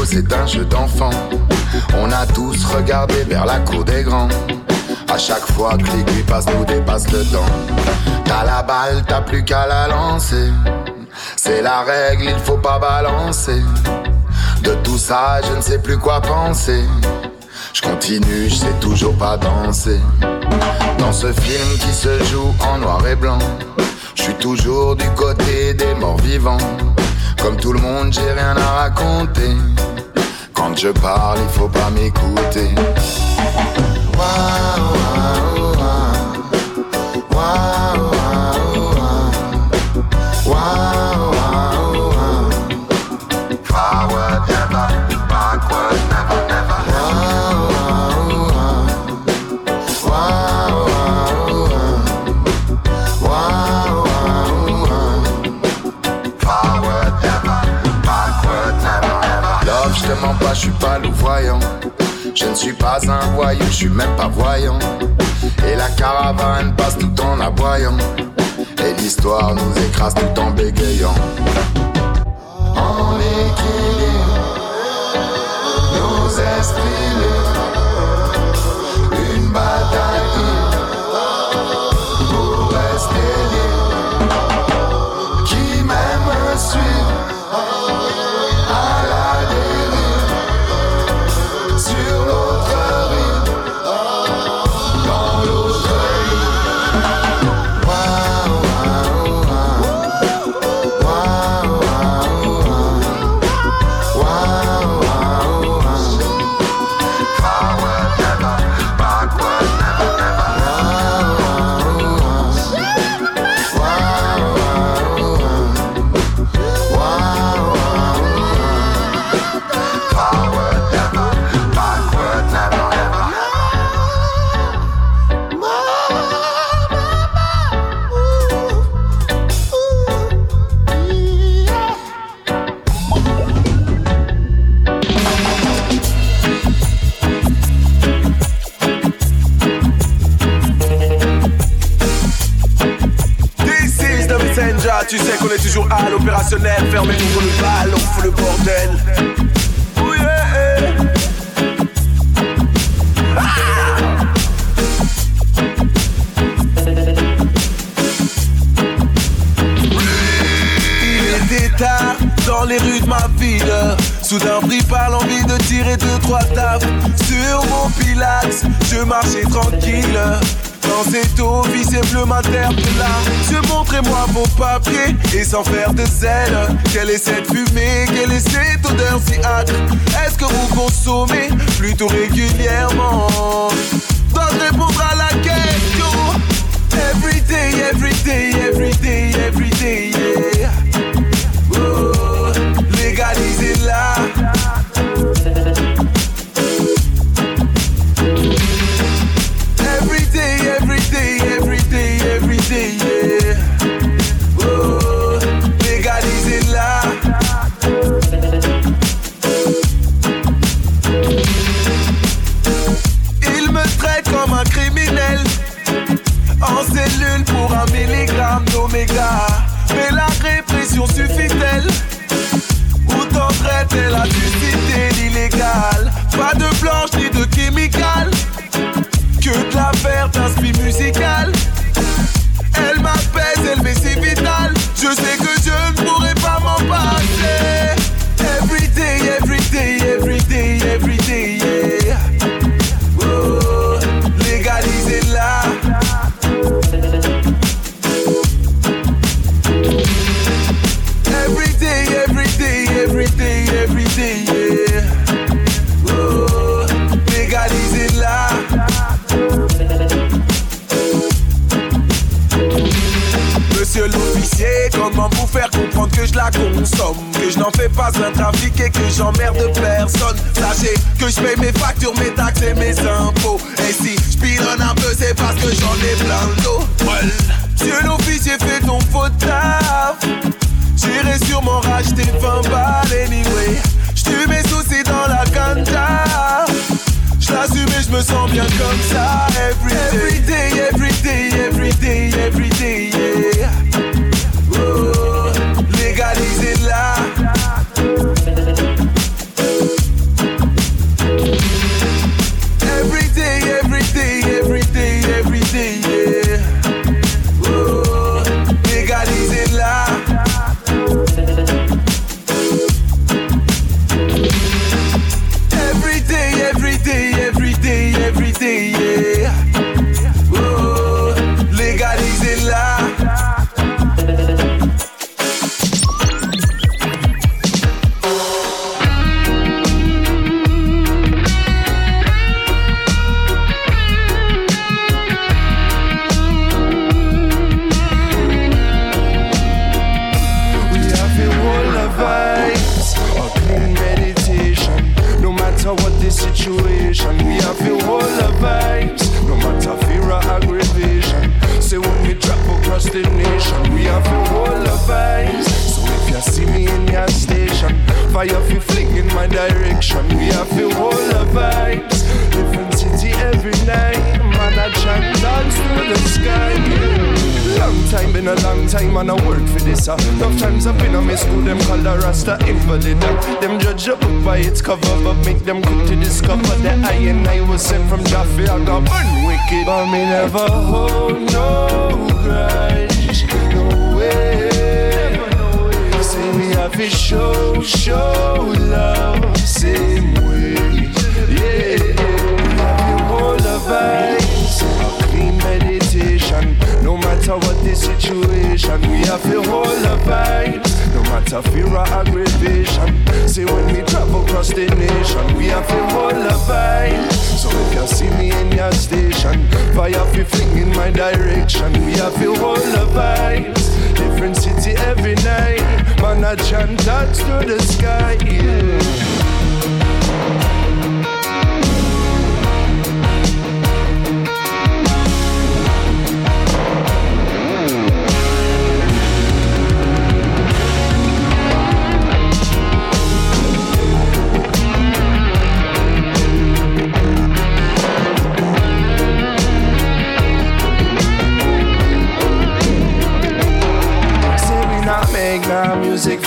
C'est un jeu d'enfant. On a tous regardé vers la cour des grands. À chaque fois que l'aiguille passe, nous dépasse le temps. T'as la balle, t'as plus qu'à la lancer. C'est la règle, il faut pas balancer. De tout ça, je ne sais plus quoi penser. Je continue, je sais toujours pas danser. Dans ce film qui se joue en noir et blanc, je suis toujours du côté des morts vivants. Comme tout le monde, j'ai rien à raconter. Quand je parle, il faut pas m'écouter. je te mens pas, je suis pas louvoyant. Je ne suis pas un voyou, je suis même pas voyant. Et la caravane passe tout en aboyant. Et l'histoire nous écrase tout en bégayant. En équilibre, nos esprits Montrez-moi vos papiers et sans faire de zèle. Quelle est cette fumée, quelle est cette odeur si âcre? Est-ce que vous consommez plutôt régulièrement? Dois répondre à la question. Every day, every day, every day, every day, yeah. Oh, légalisez-la. téléphone ball anyway. J'tue mes soucis dans la ganja. J'assume et j'me sens bien comme ça. Every day, every day, every day, every day, every day yeah. Never hold direction. We have to hold the vibes. Different city every night. Man, I chant touch to the sky. Yeah.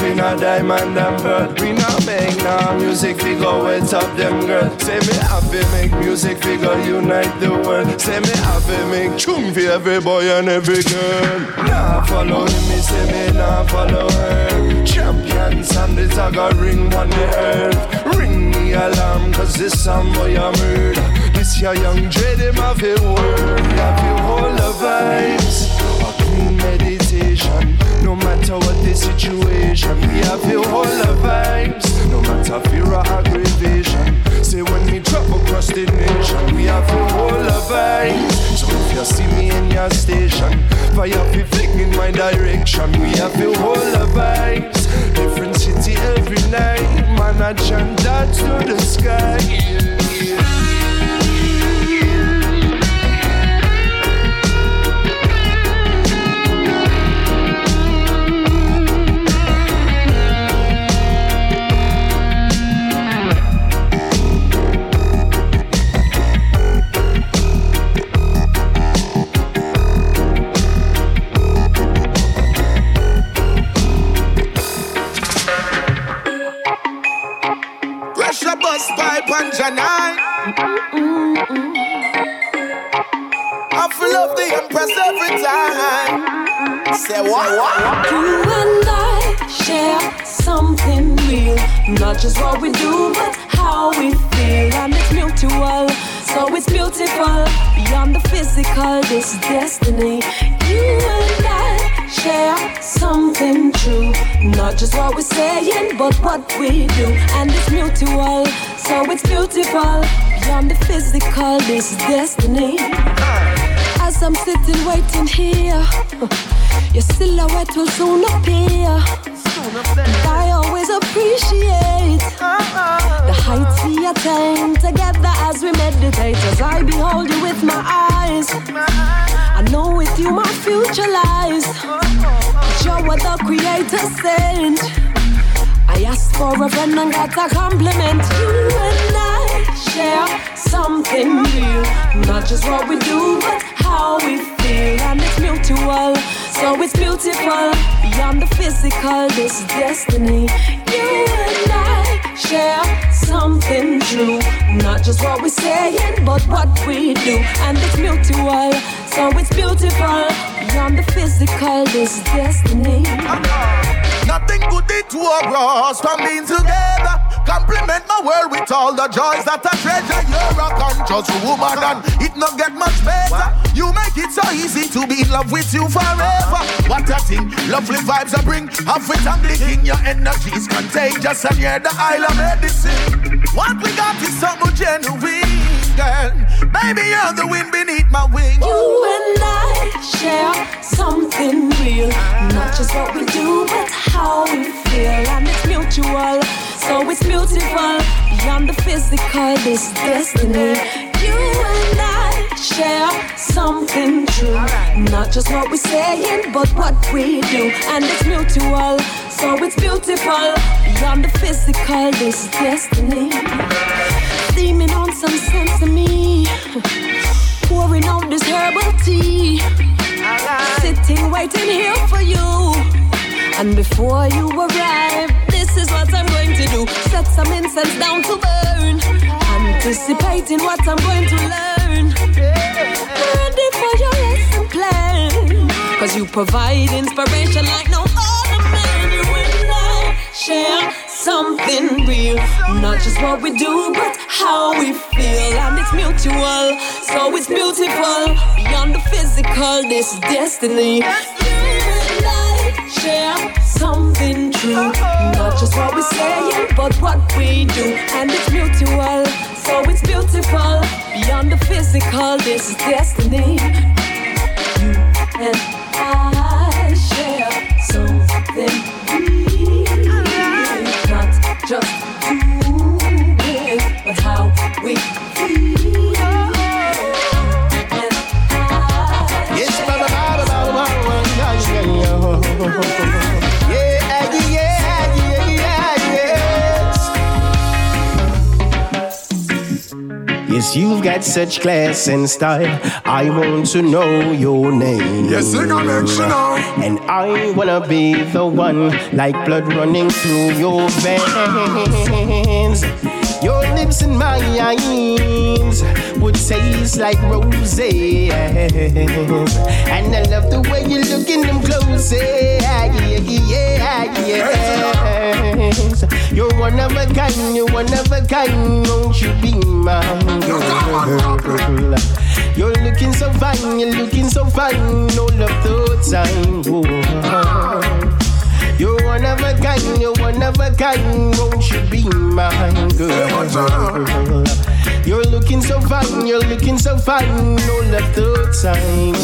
Music for no diamond and pearl. We not make no music we go wet up them girl. Say me happy make music we go unite the world. Say me happy make tune for every boy and every girl. Nah follow him, me say me nah follow her. Champions and the tagger ring on the earth. Ring the alarm cause this song boy a murder. This your young dread him have a word. Have you hold the vibes. A. No matter what the situation, we have to hold the vibes. No matter fear or aggravation. Say when we drop across the nation, we have to hold the vibes. So if you see me in your station, fire fi fling in my direction. We have to hold the vibes. Different city every night. Man, I chant that to the sky. Yeah, yeah. Silhouette will soon appear. I always appreciate the heights we attain together as we meditate. As I behold you with my eyes, I know with you my future lies. You're what the Creator sent. I asked for a friend and got a compliment. You and I share something real. Not just what we do, but physical, this destiny. You and I share something true. Not just what we're saying, but what we do. And it's mutual, so it's beautiful. Beyond the physical, this destiny. Nothing could to us from being together. Compliment my world with all the joys that I treasure. You're a conscious woman and it not get much better. You make it so easy to be in love with you forever. What a thing, lovely vibes I bring. It and blinking, your energy is contagious and you're the isle of medicine. What we got is something genuine, girl. Baby, you're the wind beneath my wings. You and I share something real. Not just what we do, but how we feel. And it's mutual, so it's beautiful. Beyond the physical, this destiny. You and I share something true. Not just what we're saying, but what we do. And it's mutual, So it's beautiful beyond the physical. This is destiny. Steaming on some sense to me. Pouring out this herbal tea. Sitting, waiting here for you. And before you arrive, this is what I'm going to do. Set some incense down to burn. Anticipating what I'm going to learn. Ready for your lesson plan. Cause you provide inspiration like no other man. You and I share something real. Not just what we do, but how we feel. And it's mutual, so it's beautiful. Beyond the physical, this is destiny. Share something true. Not just what we say, but what we do. And it's mutual, so it's beautiful. Beyond the physical, this is destiny. You and you've got such class and style. I want to know your name. Yes, sing a mention now. And I wanna be the one, like blood running through your veins. Your lips and my eyes would taste like roses. And I love the way you look in them clothes. Yeah, yeah, yes. You're one of a kind, you're one of a kind. Won't you be my girl? You're looking so fine, you're looking so fine. No love the time. Whoa. You're one of a kind, you're one of a kind. Won't you be my girl? You're looking so fine, you're looking so fine. No left the time.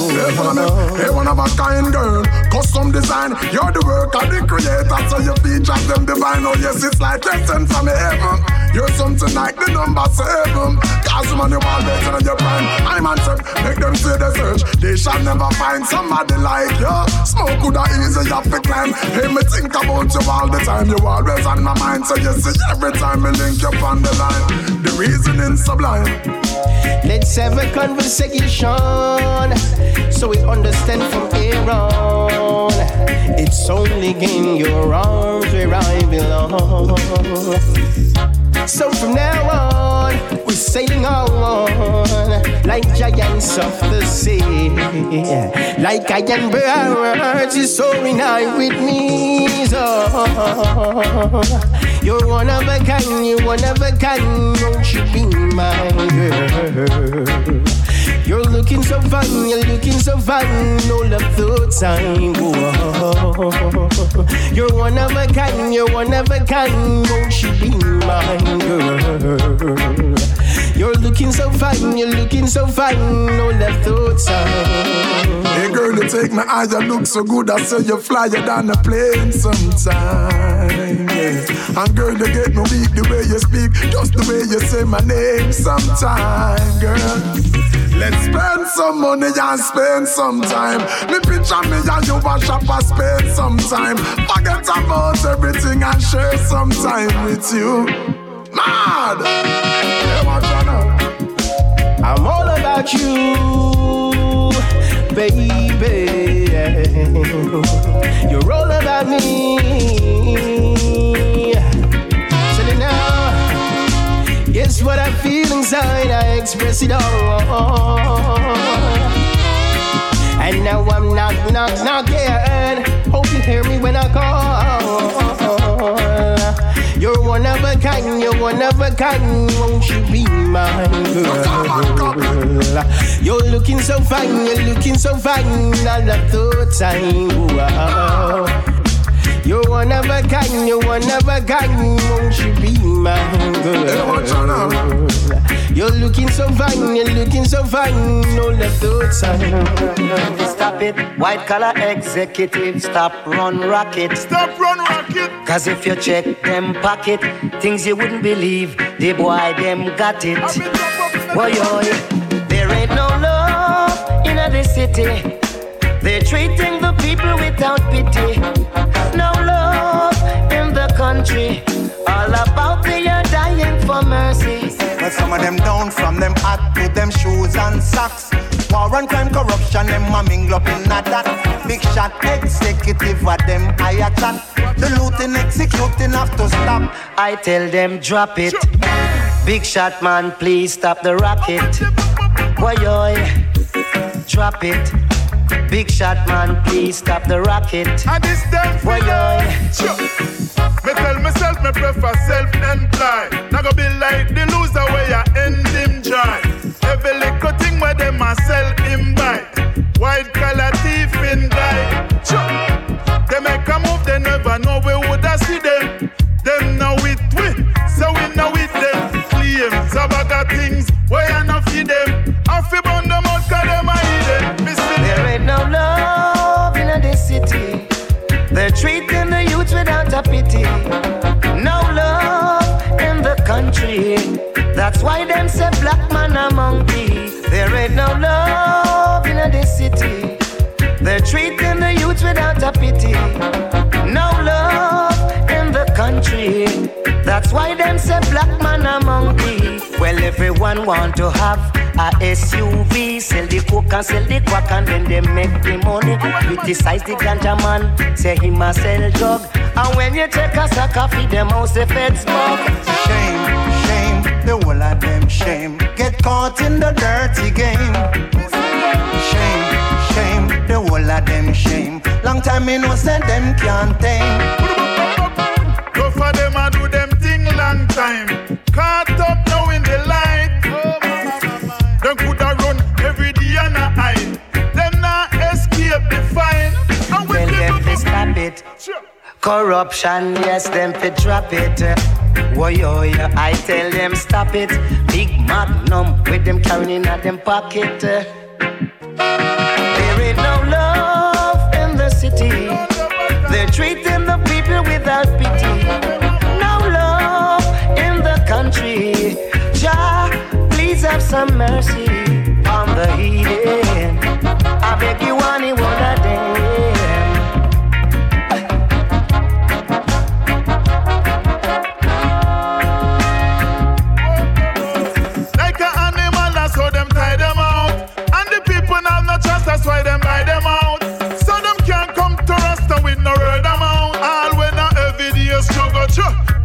Hey, one of, a kind girl, custom design. You're the work of the creator, so your features them divine. Oh yes, it's like lesson from heaven. You're something like the number seven. Cause man, you all better than your prime. I'm on top, make them say the search. They shall never find somebody like you. Smoke coulda easy up to climb. Hey, me think about you all the time. You always on my mind, so you see every time me link you on the line. Reasoning sublime. Let's have a conversation so we understand from here on. It's only in your arms where I belong. So from now on, we're sailing on like giants of the sea. Like iron birds, soaring high with me. So you're one of a kind, you're one of a kind. Won't you be my girl? You're looking so fine, you're looking so fine. all love the time. Whoa. You're one of a kind, you're one of a kind. Won't you be mine, girl? You're looking so fine, you're looking so fine. No left thoughts uh. time. Hey girl, you take my eye, you look so good. I say you flyer than a plane sometime. Yeah. And girl, you get me weak the way you speak, just the way you say my name sometime, girl. Let's spend some money and spend some time. Me picture me and you a shop and spend some time. Forget about everything and share some time with you. Mad! About you, baby. You're all about me. Tell it now. Guess what I feel inside? I express it all. And now I'm knock, knock, knocking. Hope you hear me when I call. You're one of a kind, you're one of a kind. Won't you be my girl? You're looking so fine, you're looking so fine. I love the time. Wow. You're one of a kind, you're one of a kind. Won't you be my girl? You're looking so fine, you're looking so fine. No left time. Stop it, white collar executive. Stop run rocket. Stop run rocket. Cause if you check them pocket, things you wouldn't believe, the boy them got it. Boy, boy, there ain't no love in the city. They're treating the people without pity. From them hat to them shoes and socks. War and crime, corruption, them a mingle up in a that. Big shot executive of them higher chat. The looting, executing have to stop. I tell them drop it. Big shot man, please stop the rocket. Boy, drop it. Big shot man, please stop the rocket. And this them Boy, Me tell myself me prefer self-employed. Now go be like the loser where you end him dry. Every little thing where them a sell him buy. White collar thief in die. They make a move, they That's why them say black man a monkey. There ain't no love in this city. They're treating the youth without a pity. No love in the country. That's why them say black man a monkey. Well, everyone want to have a SUV, sell the coke and sell the crack and then they make the money. Criticize the ganja man, say him a sell drug. And when you take a sack of feed them house, the feds smoke. Shame, the whole of them shame. Get caught in the dirty game. Shame, shame, the whole of them shame. Long time me no say them can't tame. Go for them and do them thing long time. Caught up now in the light. Them coulda run every day and a hide. Them not escape the fine. And we Tell them to stop it. Corruption, yes, them fi drop it. Whoa, oh, yo, yo, I tell them stop it. Big magnum with them carrying in them pocket. There ain't no love in the city. They're treating the people without pity. No love in the country. Jah, please have some mercy on the heathen. I beg you, any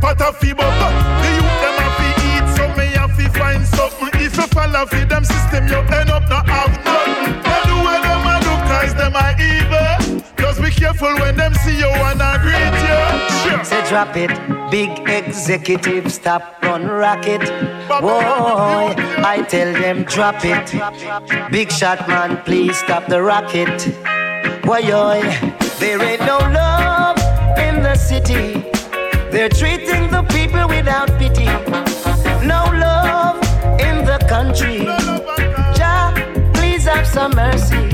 Pot of but the youth them have to eat, so me have to find something. If you follow feed them system, you end up not have nothing. What them a do, cause them are evil. Just be careful when them see you and greet you. Sure. Say drop it, big executive, stop run rocket. Whoa, I tell them drop it. Big shot man, please stop the rocket. Boy, there ain't no love in the city. They're treating the people without pity. No love in the country. Jah, please have some mercy.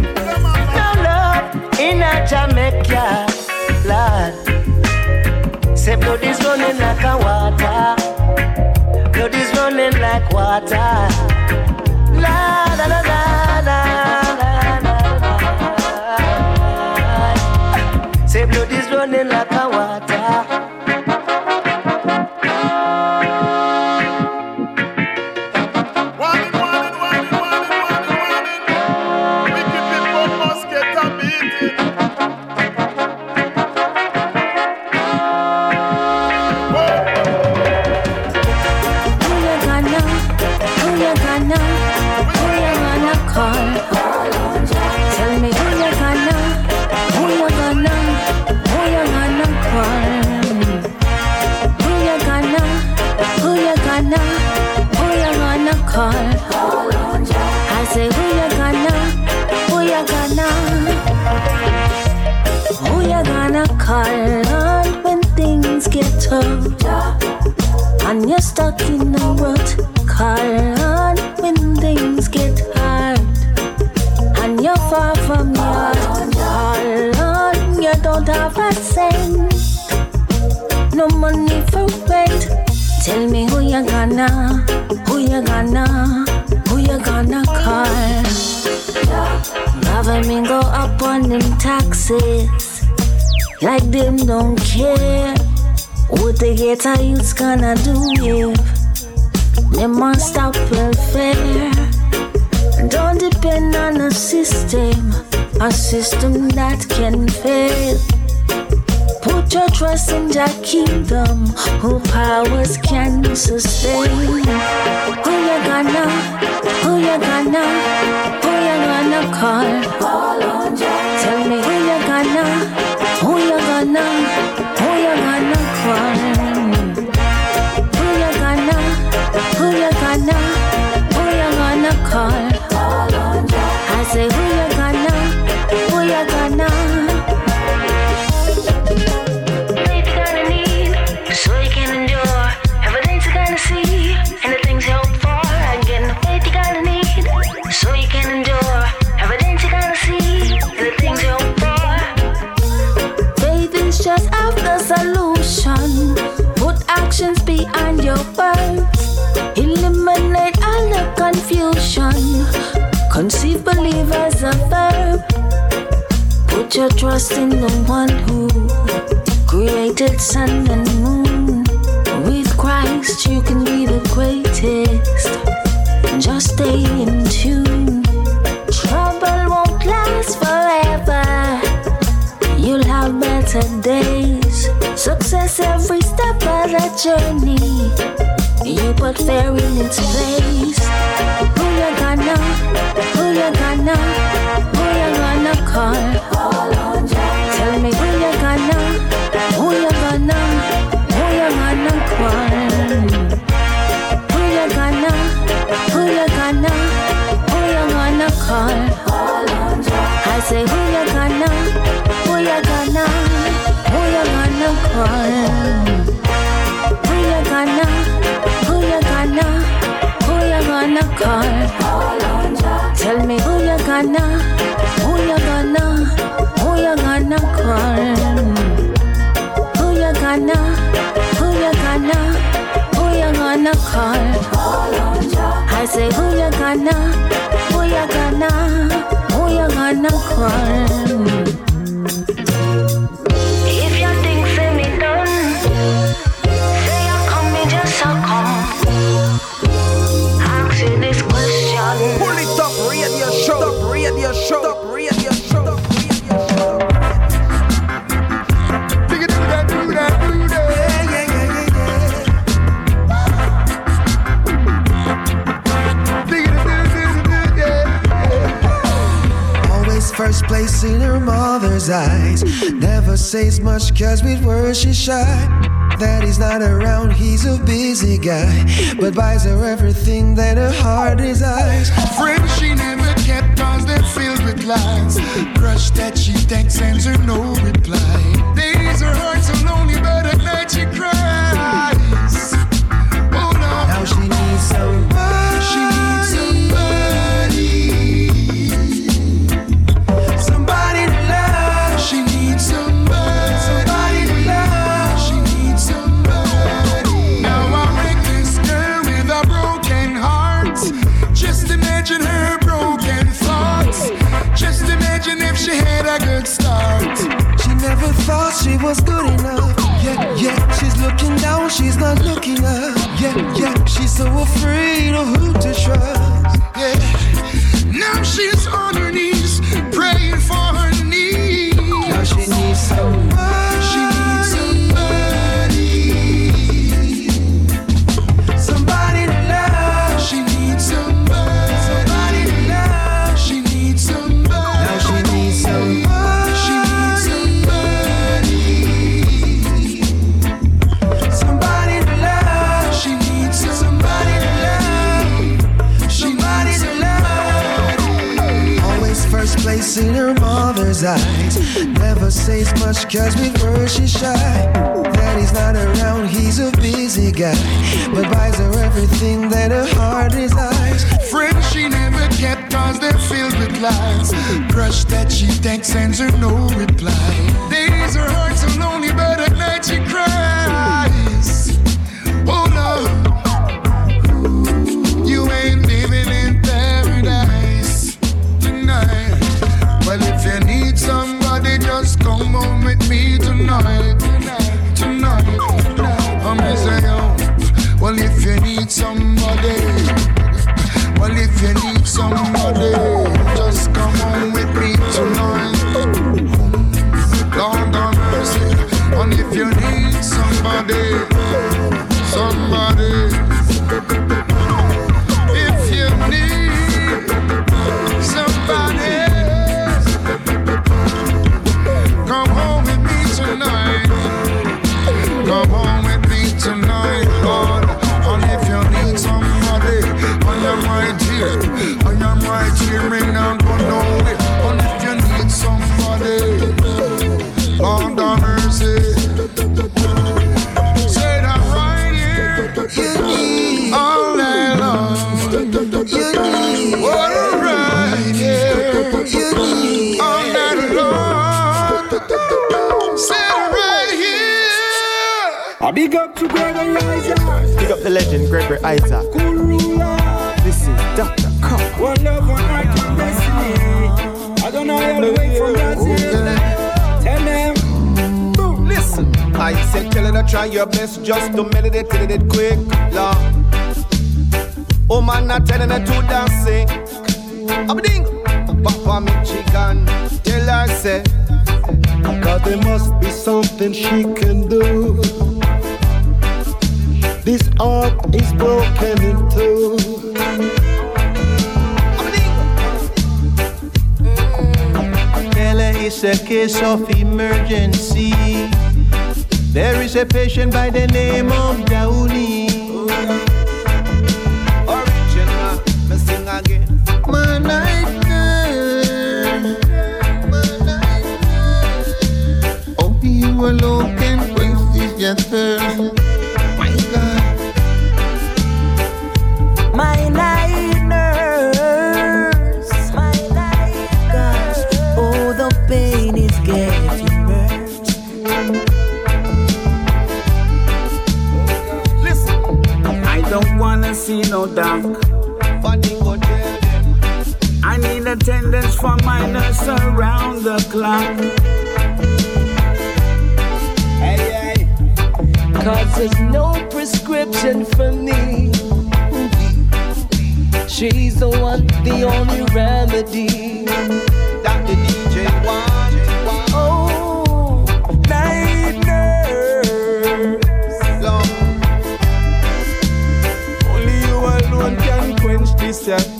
No love in a Jamaica, Lord. Say blood is running like a water. Blood is running like water. La la la you gonna, who you gonna, who you gonna call. Government go up on them taxes like them don't care. What the ghetto youths gonna do if they must stop welfare? Don't depend on a system, a system that can fail. Put your trust in Jah kingdom, who powers can sustain. Who you gonna, who you gonna, who you gonna call? Tell me who you gonna, who you gonna, who you gonna your trust in the one who created sun and moon. With Christ, you can be the greatest. Just stay in tune. Trouble won't last forever. You'll have better days. Success every step of the journey. You put fear in its place. Who you gonna? Who you gonna? Say who you gonna? Who you gonna? Who you gonna call? Who you gonna? Who you gonna? Who you gonna call? Tell me who you gonna? Who you gonna? Who you gonna call? Who you gonna? Who you gonna? Who you gonna call? I say who you gonna? You gonna place in her mother's eyes. Never says much cause with words she's shy. That he's not around, he's a busy guy. But buys her everything that her heart desires. Friends she never kept cause they're filled with lies. Crush that she thanks sends her no reply. Days her heart's so she was good enough. Yeah, yeah. She's looking down, she's not looking up. Yeah, yeah. She's so afraid of who to trust. Yeah. Now she's on her knees, says much cause words she's shy. He's not around, he's a busy guy. But buys her everything that her heart desires. Friends she never kept cause they're filled with lies. Crush that she thanks sends her no reply. Days her heart so lonely, but at night she cries. A big up to Gregory Isaac. Big up the legend Gregory Isaac. This is Dr. Cup. One love, one heart, one destiny. I don't know how to wait from Brazil. Tell them. Boom, listen. I said, tell her to try your best just to meditate till it quick. Lord. Oh man, not telling her to dance. I'm ding. Papa me chicken. Tell her, say. Cause there must be something she can do. This heart is broken in two. Tell her it's a case of emergency. There is a patient by the name of Downey. Original, me sing again. My night girl, Oh, you alone can quench this don't see no dark. I need attendance for my nurse around the clock. Cause there's no prescription for me. She's the one, the only remedy.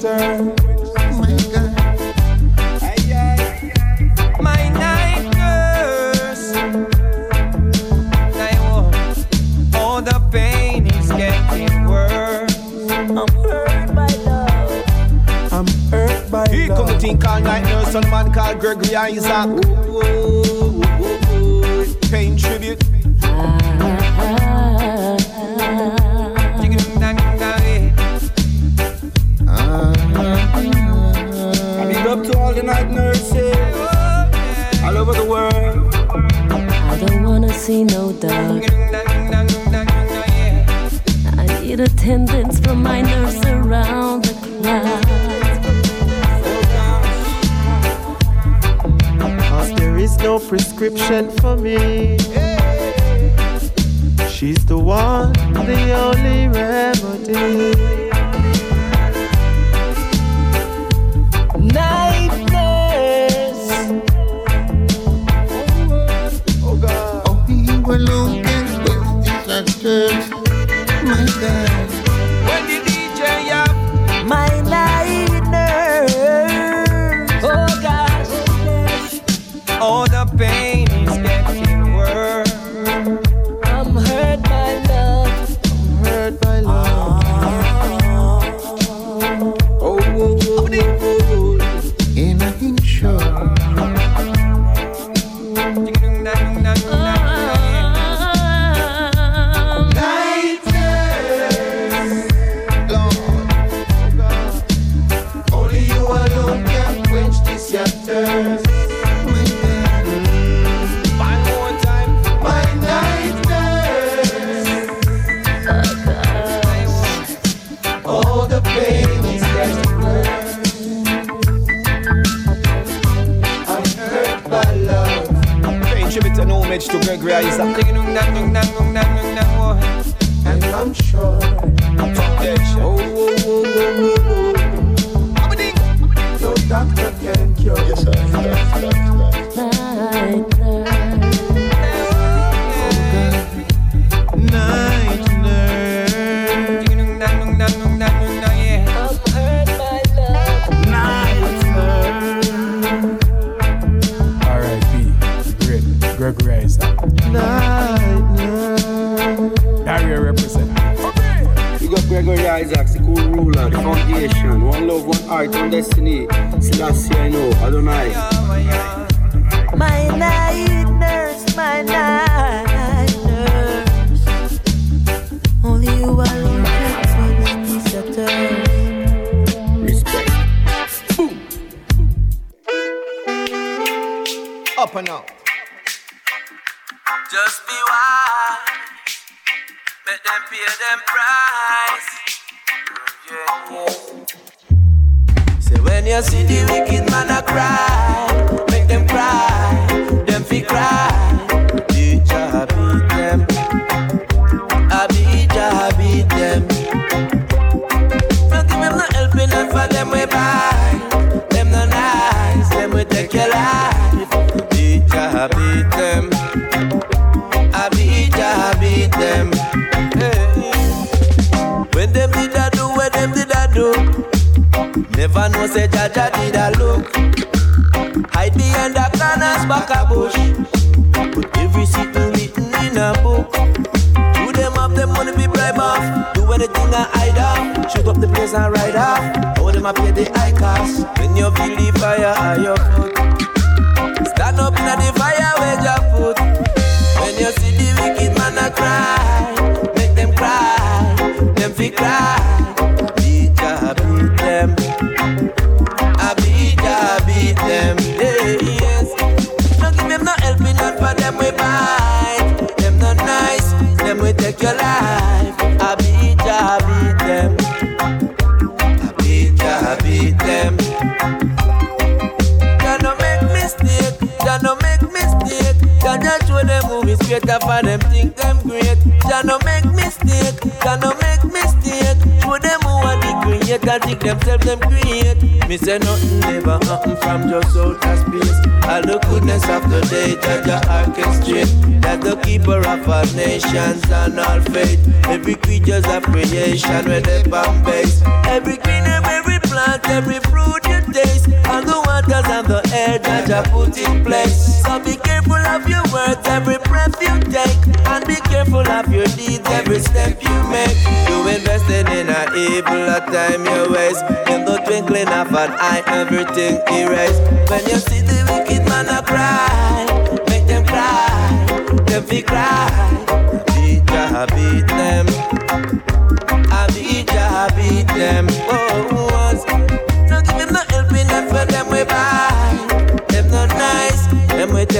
My night. I want all the pain is getting worse. I'm hurt by love. I'm hurt by He come night nurse and man called Gregory Isaac. Prescription for me. She's the one, the only remedy.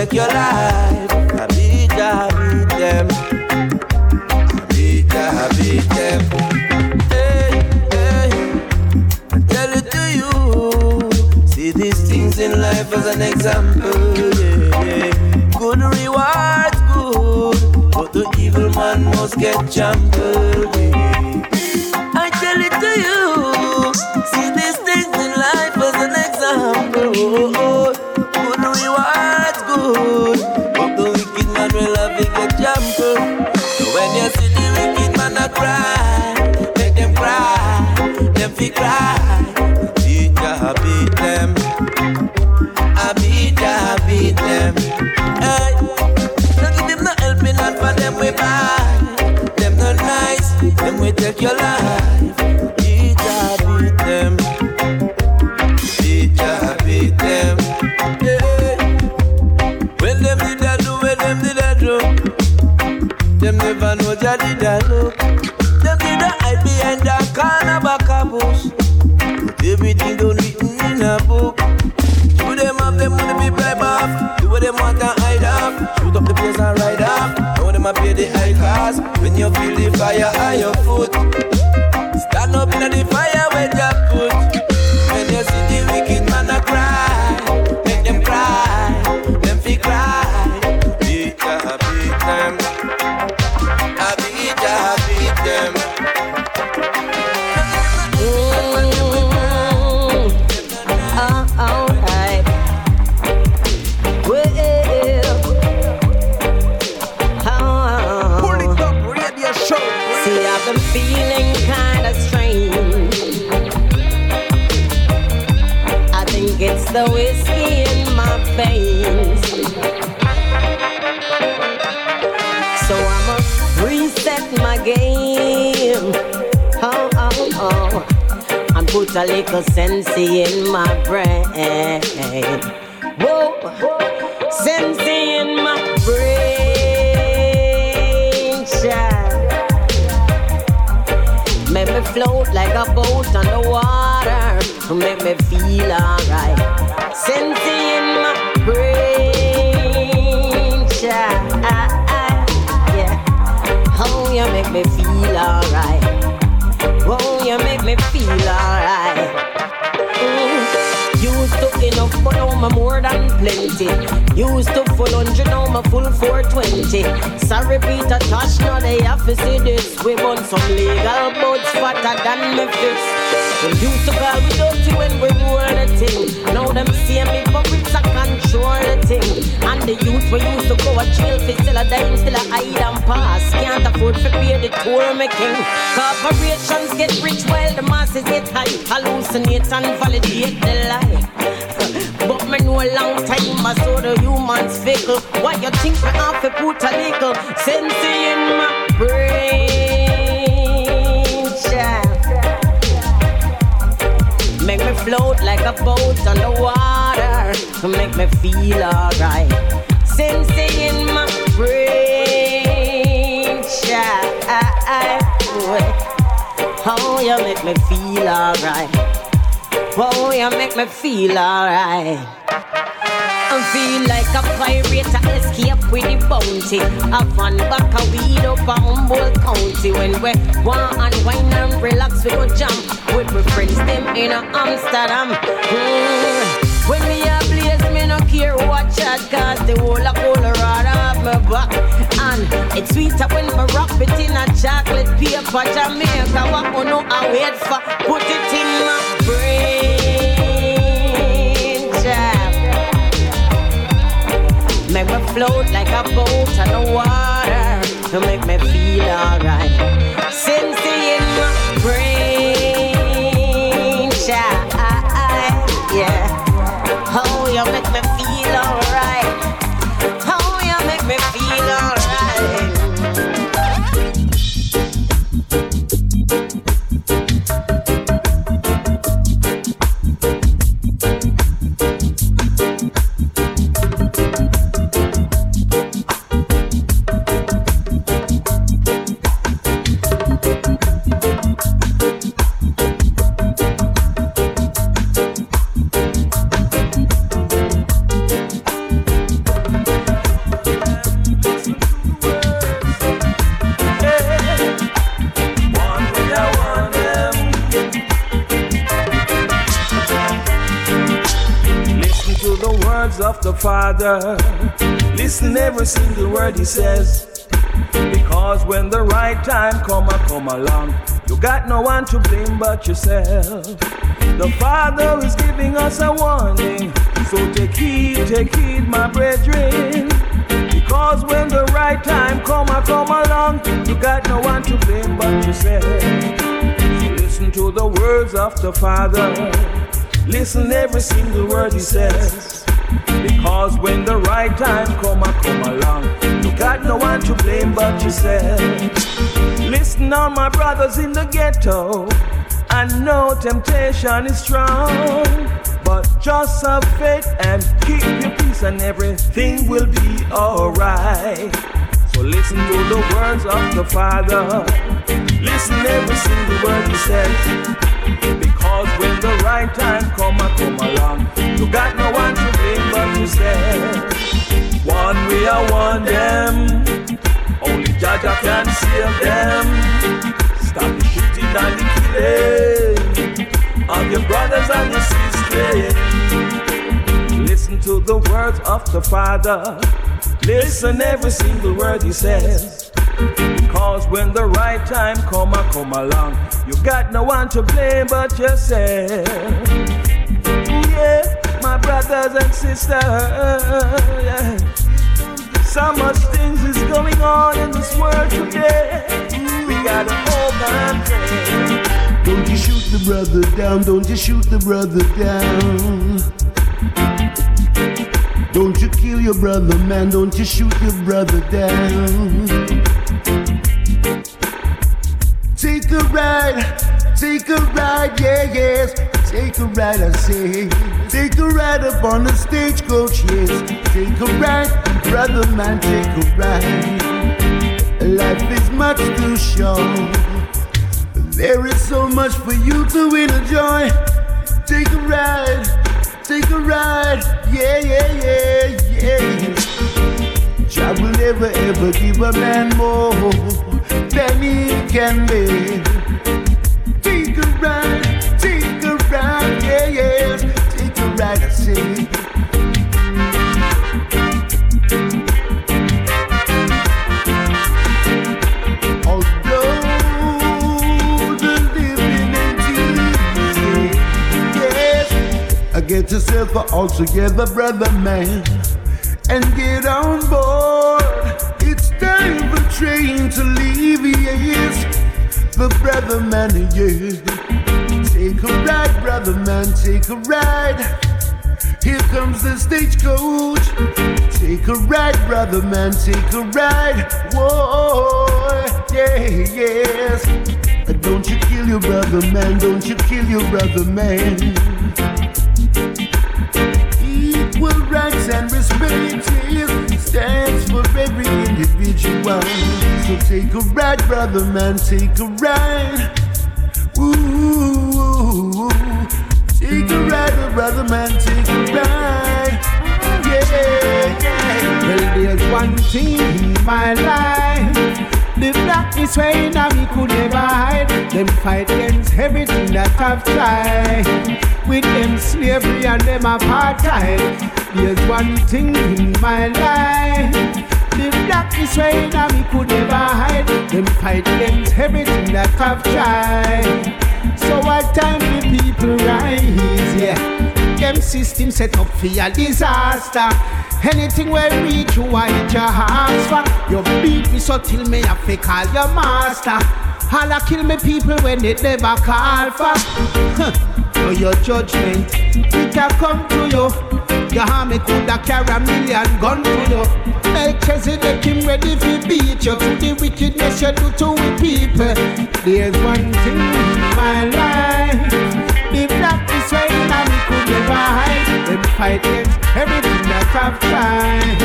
make your life. I beat ya, beat them. I beat ya, beat them. Hey, hey, tell it to you. See these things in life as an example. Yeah, yeah. Good rewards, good, but the evil man must get trampled. Yeah. I tell it to you. See these things in life as an example. Oh, oh. make them cry, them fi cry. I beat them. I beat ya, beat them. Hey, give them no for them we buy. Them not nice, them we take your life. hear the high cause when you feel the fire on your foot. Stand up in the fire. A little sense in my brain. Whoa, sense in my brain, child. Make me float like a boat on the water. Make me feel alright. Sense in my brain, child. Yeah. Oh, you make me feel alright. Oh, you make me feel alright. Enough, but now I'm more than plenty. Used to full hundred, now I'm full 420. Sorry, Peter Tosh, now they have to see this. We want some legal buds fatter than me fist. Them used to call me dirty when we roll the thing. Now them see me, but it's a control the thing. And the youth we used to go a jail for still a dime, still a hide and pass. Can't afford to pay the tour making. Corporations get rich while the masses get high. Hallucinate and validate the lie. Me know a long time I saw the humans fickle. Why you think me have to put a little sense in my brain? child? Make me float like a boat on the water. Make me feel alright. Sense in my brain, child. Oh, you make me feel alright. Oh, you make me feel alright. I feel like a pirate to escape with the bounty. A van back a weed up a Humboldt County. When we want and wine and relax, we go jump with my friends them in Amsterdam. Mm. When me a blaze, me no care what chat, cause the whole of have my back. And it's sweeter when me wrap it in a chocolate paper. Jamaica, what oh, you know I wait for? Put it in my brain, child. Make me float like a boat on the water. To make me feel alright. Father. Listen every single word He says. Because when the right time come, I come along. You got no one to blame but yourself. The Father is giving us a warning. So take heed, take heed, my brethren. Because when the right time come, I come along. You got no one to blame but yourself. So listen to the words of the Father. Listen every single word he says. Because when the right time come, I come along. You got no one to blame but yourself. Listen on my brothers in the ghetto. I know temptation is strong. But just have faith and keep your peace and everything will be alright. So listen to the words of the Father. Listen every single word he says. Because when the right time come, I come along. You got no one to but yourself. One way I want them. Only Jah Jah can save them. Stop the shooting and the killing of your brothers and your sisters. Listen to the words of the Father. Listen every single word he says. Because when the right time come, I come along. You got no one to blame but yourself. Yeah, brothers and sisters. Yeah. So much things is going on in this world today. We gotta hold pray. Don't you shoot the brother down, don't you shoot the brother down. Don't you kill your brother, man, don't you shoot your brother down. Take a ride, Take a ride, yeah, yes. Take a ride, I say. Take a ride up on the stagecoach, yes. Take a ride, brother man, take a ride. Life is much too short. There is so much for you to enjoy. Take a ride, take a ride, yeah, yeah, yeah, yeah. Jah will never ever give a man more than he can bear. Take a ride, Get yourself all together, brother man, and get on board. It's time for train to leave, yes. The brother man, yes. Take a ride, brother man, take a ride. Here comes the stagecoach. Take a ride, brother man, take a ride. Whoa, yeah, yes. Uh, don't you kill your brother man, don't you kill your brother man. Equal rights and respect is stands for every individual. So take a ride, brother man, take a ride. Ooh, take a ride, brother man, take a ride. Yeah, yeah. Well, there's one thing in my life. The blackness way now me could never hide. Them fight against everything that I've tried. With them slavery and them apartheid. There's one thing in my life. The blackness way now me could never hide. Them fight against everything that I've tried. So what time the people rise, yeah. Them system set up for a disaster. Anything where reach you, I hit your heart for. You beat me so till me have to call your master. I kill me people when they never call for. Huh. Your judgment, it a come to you. Your army coulda carry a million gun to you. Melchizedek him ready to beat you to the wickedness you do to we people. There's one thing in my life. The black is way and could never hide. Them fight against everything that I've tried.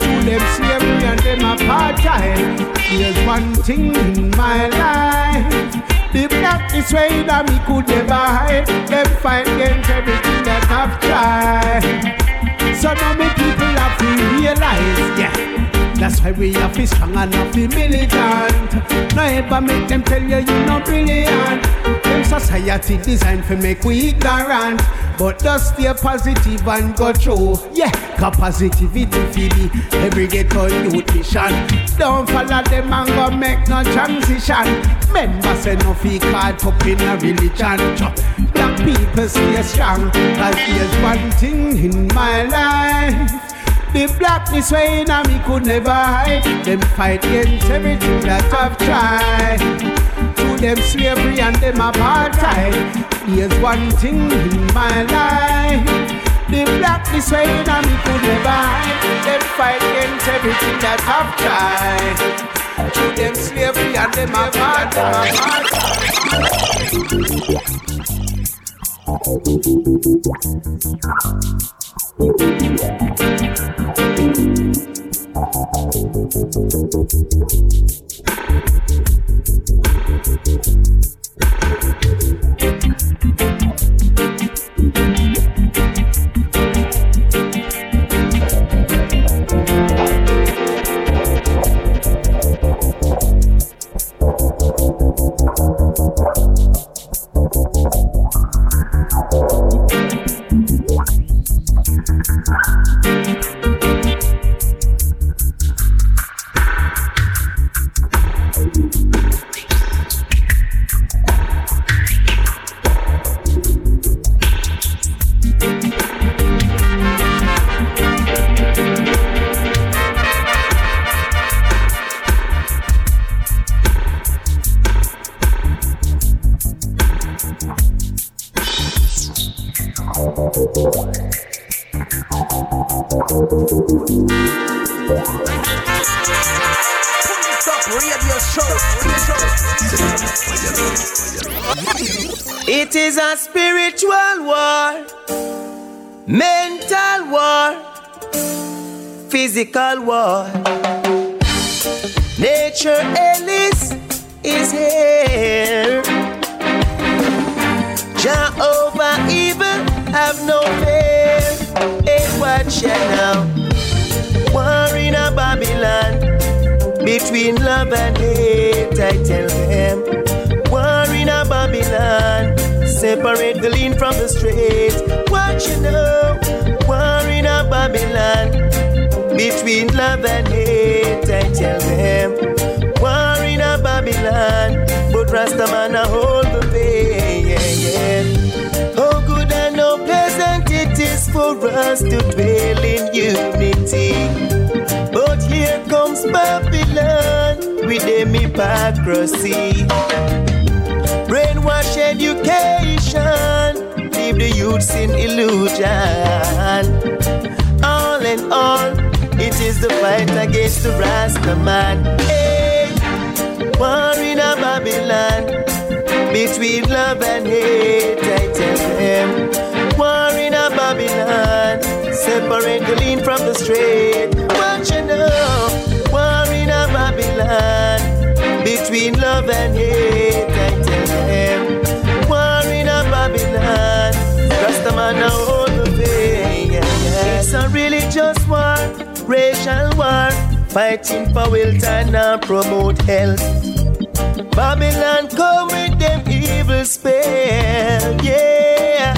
To them slavery and them apartheid. There's one thing in my life. The black is way that we could never hide. Them fight against everything that I've tried. So now me people have to realize, yeah. That's why we have to strong and have to militant. No ever make them tell you you not brilliant. Them society designed for make we ignorant. But just stay positive and go through. Yeah, got positivity for the every ghetto youth mission. Don't follow them and go make no transition. Remember say no fee caught up in a religion. Black people stay strong. Cause there's one thing in my life. The blackness way in me could never hide. Them fight against everything that I've tried. To them slavery and them apartheid. Here's one thing in my life. The blackness way in me could never hide. Them fight against everything that I've tried. To them slavery and them apartheid. Thank you. Physical war. Nature Ellis is here. Jehovah evil have no fear. Hey, watch ya now. War in a Babylon between love and hate. I tell them. War in a Babylon. Separate the lean from the straight. What you know? War in a Babylon between love and hate. I tell them. War in a Babylon, but Rastaman a hold the way. Yeah, yeah. Oh, good and no pleasant it is for us to dwell in unity. But here comes Babylon with them hypocrisy. Brainwash education, leave the youths in illusion. All in all, it is the fight against the Rasta man. Hey, war in a Babylon between love and hate. I tell them, war in a Babylon, separate the lean from the straight. What you know, war in a Babylon between love and hate. Racial war, fighting for wealth and now promote health. Babylon come with them evil spell, yeah.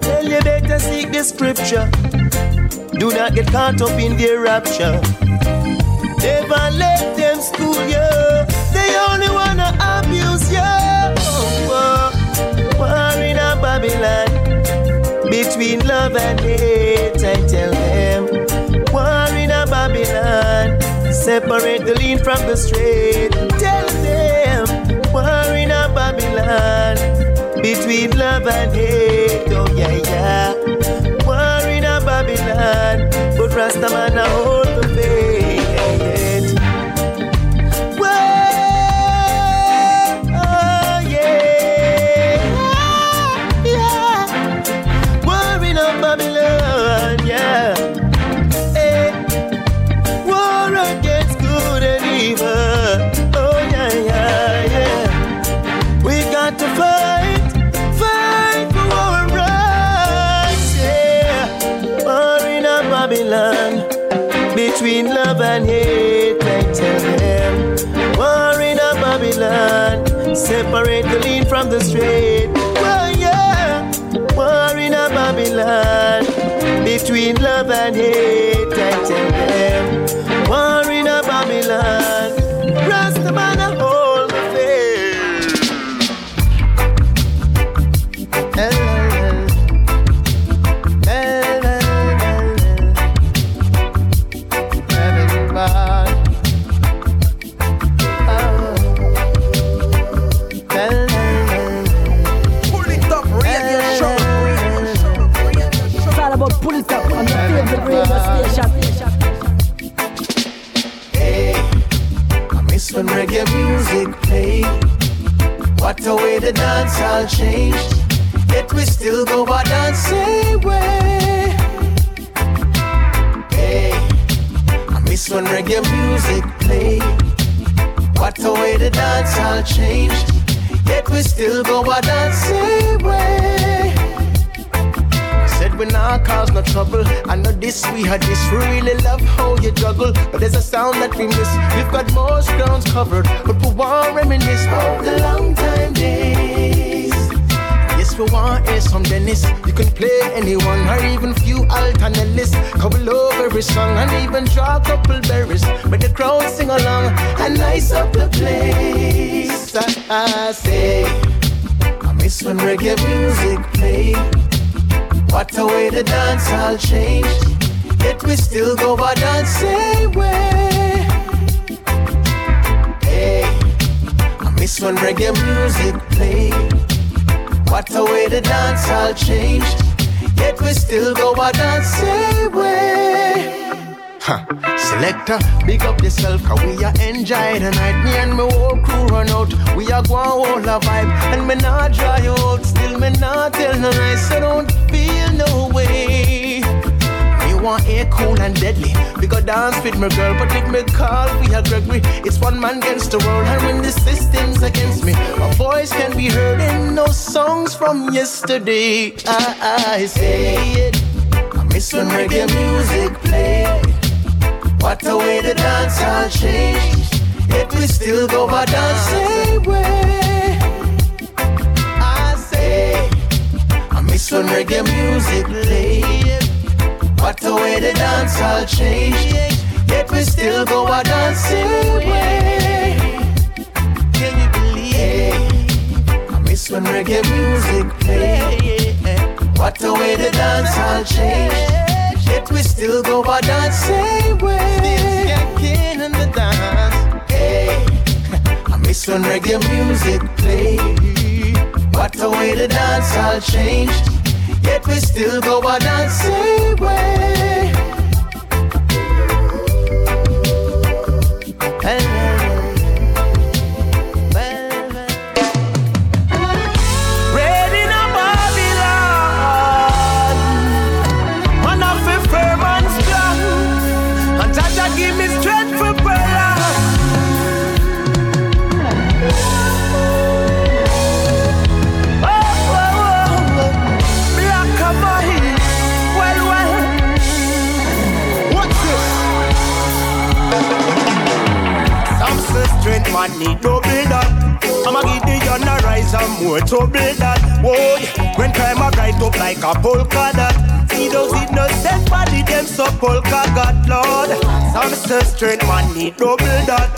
Tell you better seek the scripture. Do not get caught up in their rapture. Never let them school you. They only wanna abuse you. Oh, oh. War in a Babylon between love and hate. I tell them. Babylon. Separate the lean from the straight. Tell them. War in a Babylon between love and hate. Oh yeah yeah. War in a Babylon, but Rastaman a the straight. Well, yeah, war in a Babylon between love and hate. A that we miss. We've got most grounds covered. But we want reminisce of the long time days. Yes, we want hear some Dennis. You can play anyone or even few alternatives. Couple over every song and even draw a couple berries. But the crowd sing along and nice up the place. I, I say, I miss when reggae music played. What a way the dance all changed. Yet we still go our dancing way. Hey, I miss when reggae music played. What a way the dance all changed. Yet we still go our dancing way. Huh. Selector, big up yourself, cause we are enjoy the night. Me and my whole crew run out. We are going all a vibe. And me not dry out. Still me not tell no lies. So don't feel no way. Want air cool and deadly. We go dance with my girl, but if me call, we are Gregory. It's one man against the world. And when the system's against me, my voice can be heard in no songs from yesterday. I, I say it. I miss when reggae music play. What a way the dance all changed. Yet we still go by dance same way. I say, I miss when reggae music played. What a way the dance all changed. Yet we still go by dancing way. Can you believe? I miss when reggae music played. What the way the dance all changed. Yet we still go by dancing way. Still in the dance. Hey, I miss when reggae music play. What the way the dance all changed. Yet we still go that same way. Hey. And more trouble that. Whoa, when crime a bright up like a polka dot. See those innocent body them so polka got Lord. Some strength man need double that.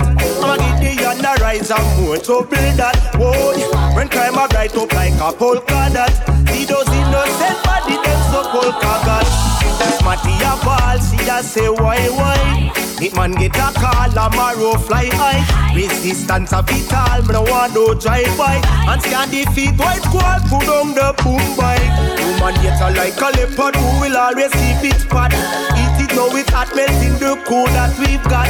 I'ma give the young a rise and more trouble that. Whoa, when crime a bright up like a polka dot. See those innocent body them so polka got. Matty a ball, see a say why why. Man get a call, a marrow fly high. Resistance a vital, me no want no drive by. And scan the feet, white squad, put on the boom bike. Woman get a like a leopard, who will always keep it fat. Eat it now with hot melting the cool that we've got.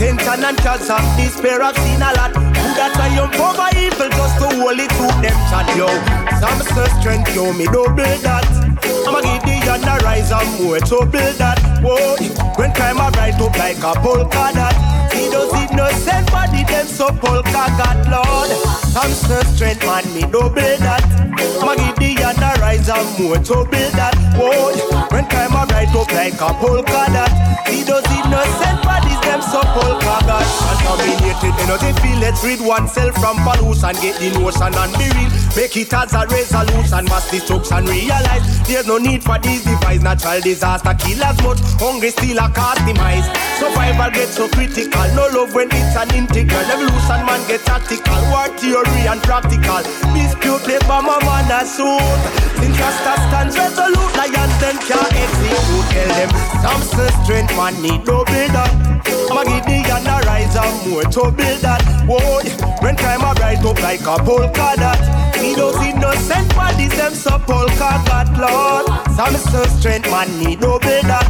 Tension and cancer, despair I've seen a lot. Who that triumph over evil just to hold it to them chat, yo. Some strength, yo, me double that. I'ma give the young a rise and more trouble that. Whoa, when crime a rise up like a polka dot. It no send body them so polka got Lord. Some say strength man me double that. I'ma give the young a rise and more trouble that. Whoa, when crime a rise up like a polka dot. It no send body them so polka got. Contaminated energy feel let's rid oneself from pollution. Get the notion and be real. Make it as a resolution. Mass destruction realize there's no need for these devices. Natural disaster kill as much. Hungry still a cause demise. Survival gets so critical. No love when it's an integral. Evolution man get tactical. War theory and practical. Dispute play by my man a suit. Since Rasta stands resolute, lions then can't execute. Tell them some strength man need no builder. I'ma give the and a rise and more to build that. Whoa, when crime a bright up like a polka dot. Me those innocent bodies them so polka got Lord. Some strength man need no build that.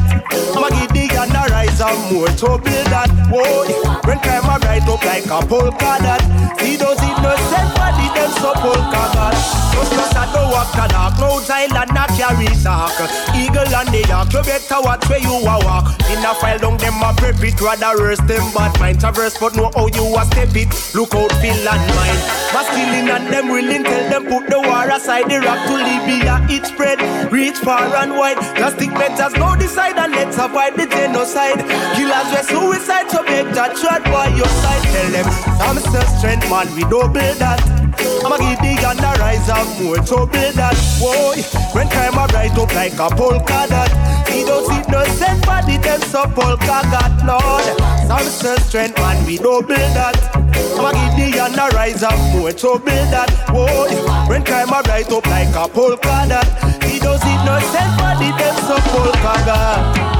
I'ma give the and a rise and more to build that. Whoa, when crime a bright up like a polka dot. See those innocent bodies them so polka got. Just just a do walk a dark clouds island not carry dark. Eagle and the yak, you better watch where you a walk. In a file down them a prep it rather worse them bad mind traverse but know how you a step it. Look out feel and mind. Masculine and them willing tell them put the war aside the rock to Libya it spread reach far and wide. Plastic measures go decide and let's avoid the genocide. Killers were suicide so that shot by your side. Tell them some say strength man we double that. I'ma give the gun a rise and more trouble that. Whoa, when crime a bright up like a polka dot. He don't see no send body them so polka got Lord. Some strength man we double that. I'ma give the gun a rise and more trouble that. Whoa, when crime a bright up like a polka dot. He don't see no send body them so polka got.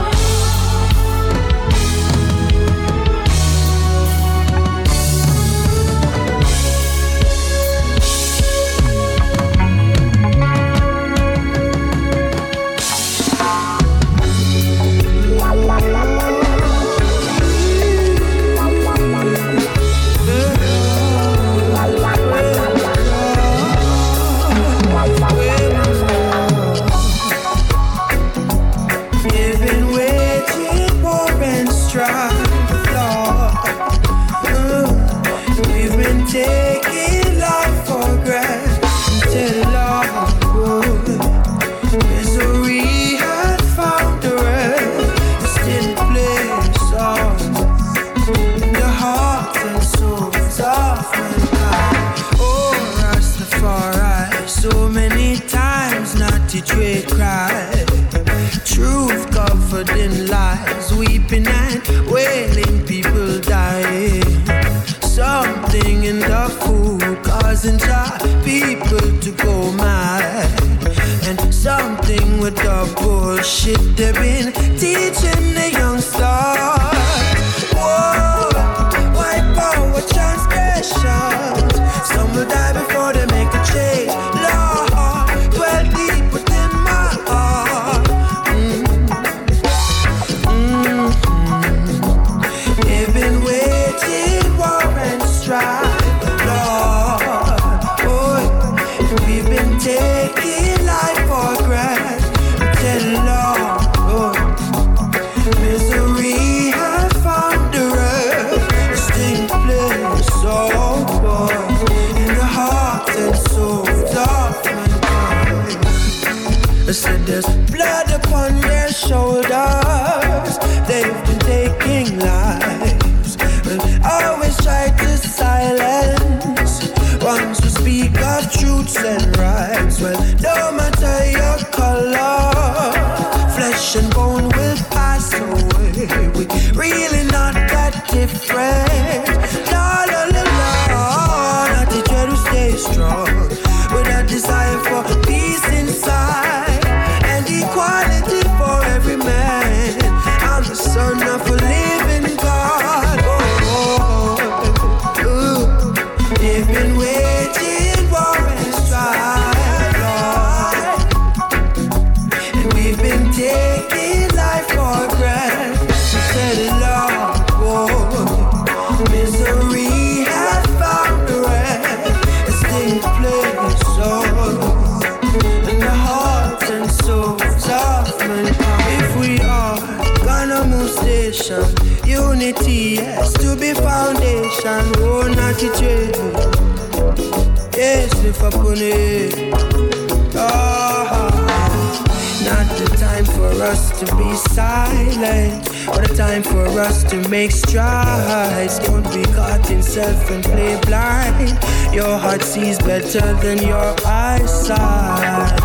new worship been teaching the for us to make strides. Don't be caught in self and play blind. Your heart sees better than your eyesight.